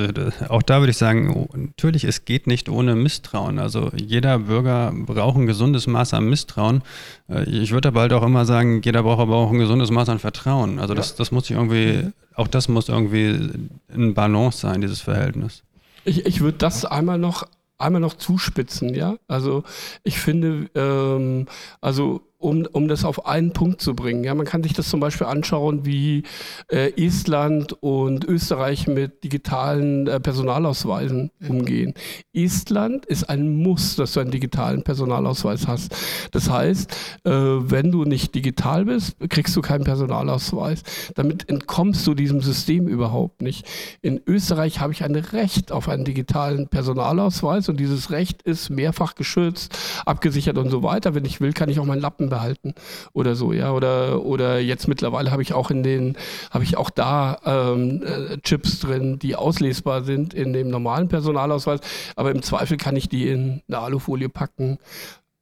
auch da würde ich sagen, natürlich, es geht nicht ohne Misstrauen. Also jeder Bürger braucht ein gesundes Maß an Misstrauen. Äh, ich würde aber halt auch immer sagen, jeder braucht aber auch ein gesundes Maß an Vertrauen. Also das, das muss sich irgendwie, auch das muss irgendwie in Balance sein, dieses Verhältnis. Ich, ich würde das einmal noch einmal noch zuspitzen, ja. Also ich finde, ähm, also um, um das auf einen Punkt zu bringen. Ja, man kann sich das zum Beispiel anschauen, wie äh, Estland und Österreich mit digitalen äh, Personalausweisen mhm. umgehen. Estland ist ein Muss, dass du einen digitalen Personalausweis hast. Das heißt, äh, wenn du nicht digital bist, kriegst du keinen Personalausweis. Damit entkommst du diesem System überhaupt nicht. In Österreich habe ich ein Recht auf einen digitalen Personalausweis und dieses Recht ist mehrfach geschützt, abgesichert und so weiter. Wenn ich will, kann ich auch meinen Lappen behalten oder so, ja. Oder, oder jetzt mittlerweile habe ich auch in den, habe ich auch da ähm, äh, Chips drin, die auslesbar sind in dem normalen Personalausweis. Aber im Zweifel kann ich die in eine Alufolie packen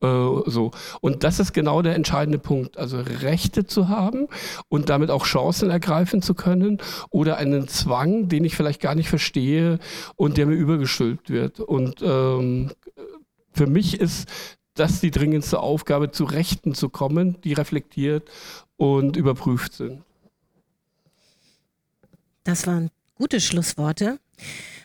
äh, so. Und das ist genau der entscheidende Punkt. Also Rechte zu haben und damit auch Chancen ergreifen zu können oder einen Zwang, den ich vielleicht gar nicht verstehe und der mir übergestülpt wird. Und ähm, für mich ist das ist die dringendste Aufgabe, zu Rechten zu kommen, die reflektiert und überprüft sind. Das waren gute Schlussworte.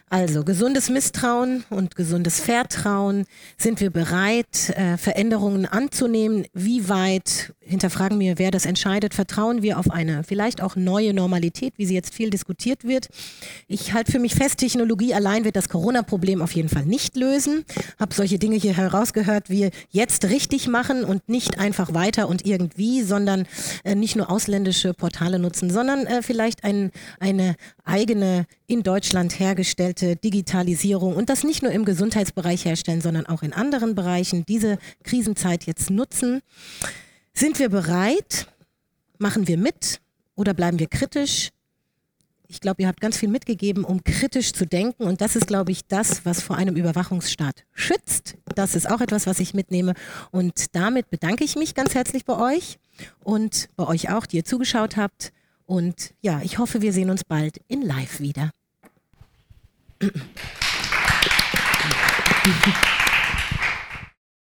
Also gesundes Misstrauen und gesundes Vertrauen. Sind wir bereit, äh, Veränderungen anzunehmen? Wie weit, hinterfragen wir, wer das entscheidet, vertrauen wir auf eine vielleicht auch neue Normalität, wie sie jetzt viel diskutiert wird? Ich halte für mich fest, Technologie allein wird das Corona-Problem auf jeden Fall nicht lösen. Habe solche Dinge hier herausgehört, wie jetzt richtig machen und nicht einfach weiter und irgendwie, sondern äh, nicht nur ausländische Portale nutzen, sondern äh, vielleicht ein, eine eigene in Deutschland hergestellte Digitalisierung und das nicht nur im Gesundheitsbereich herstellen, sondern auch in anderen Bereichen, diese Krisenzeit jetzt nutzen. Sind wir bereit? Machen wir mit oder bleiben wir kritisch? Ich glaube, ihr habt ganz viel mitgegeben, um kritisch zu denken. Und das ist, glaube ich, das, was vor einem Überwachungsstaat schützt. Das ist auch etwas, was ich mitnehme. Und damit bedanke ich mich ganz herzlich bei euch und bei euch auch, die ihr zugeschaut habt. Und ja, ich hoffe, wir sehen uns bald in Live wieder.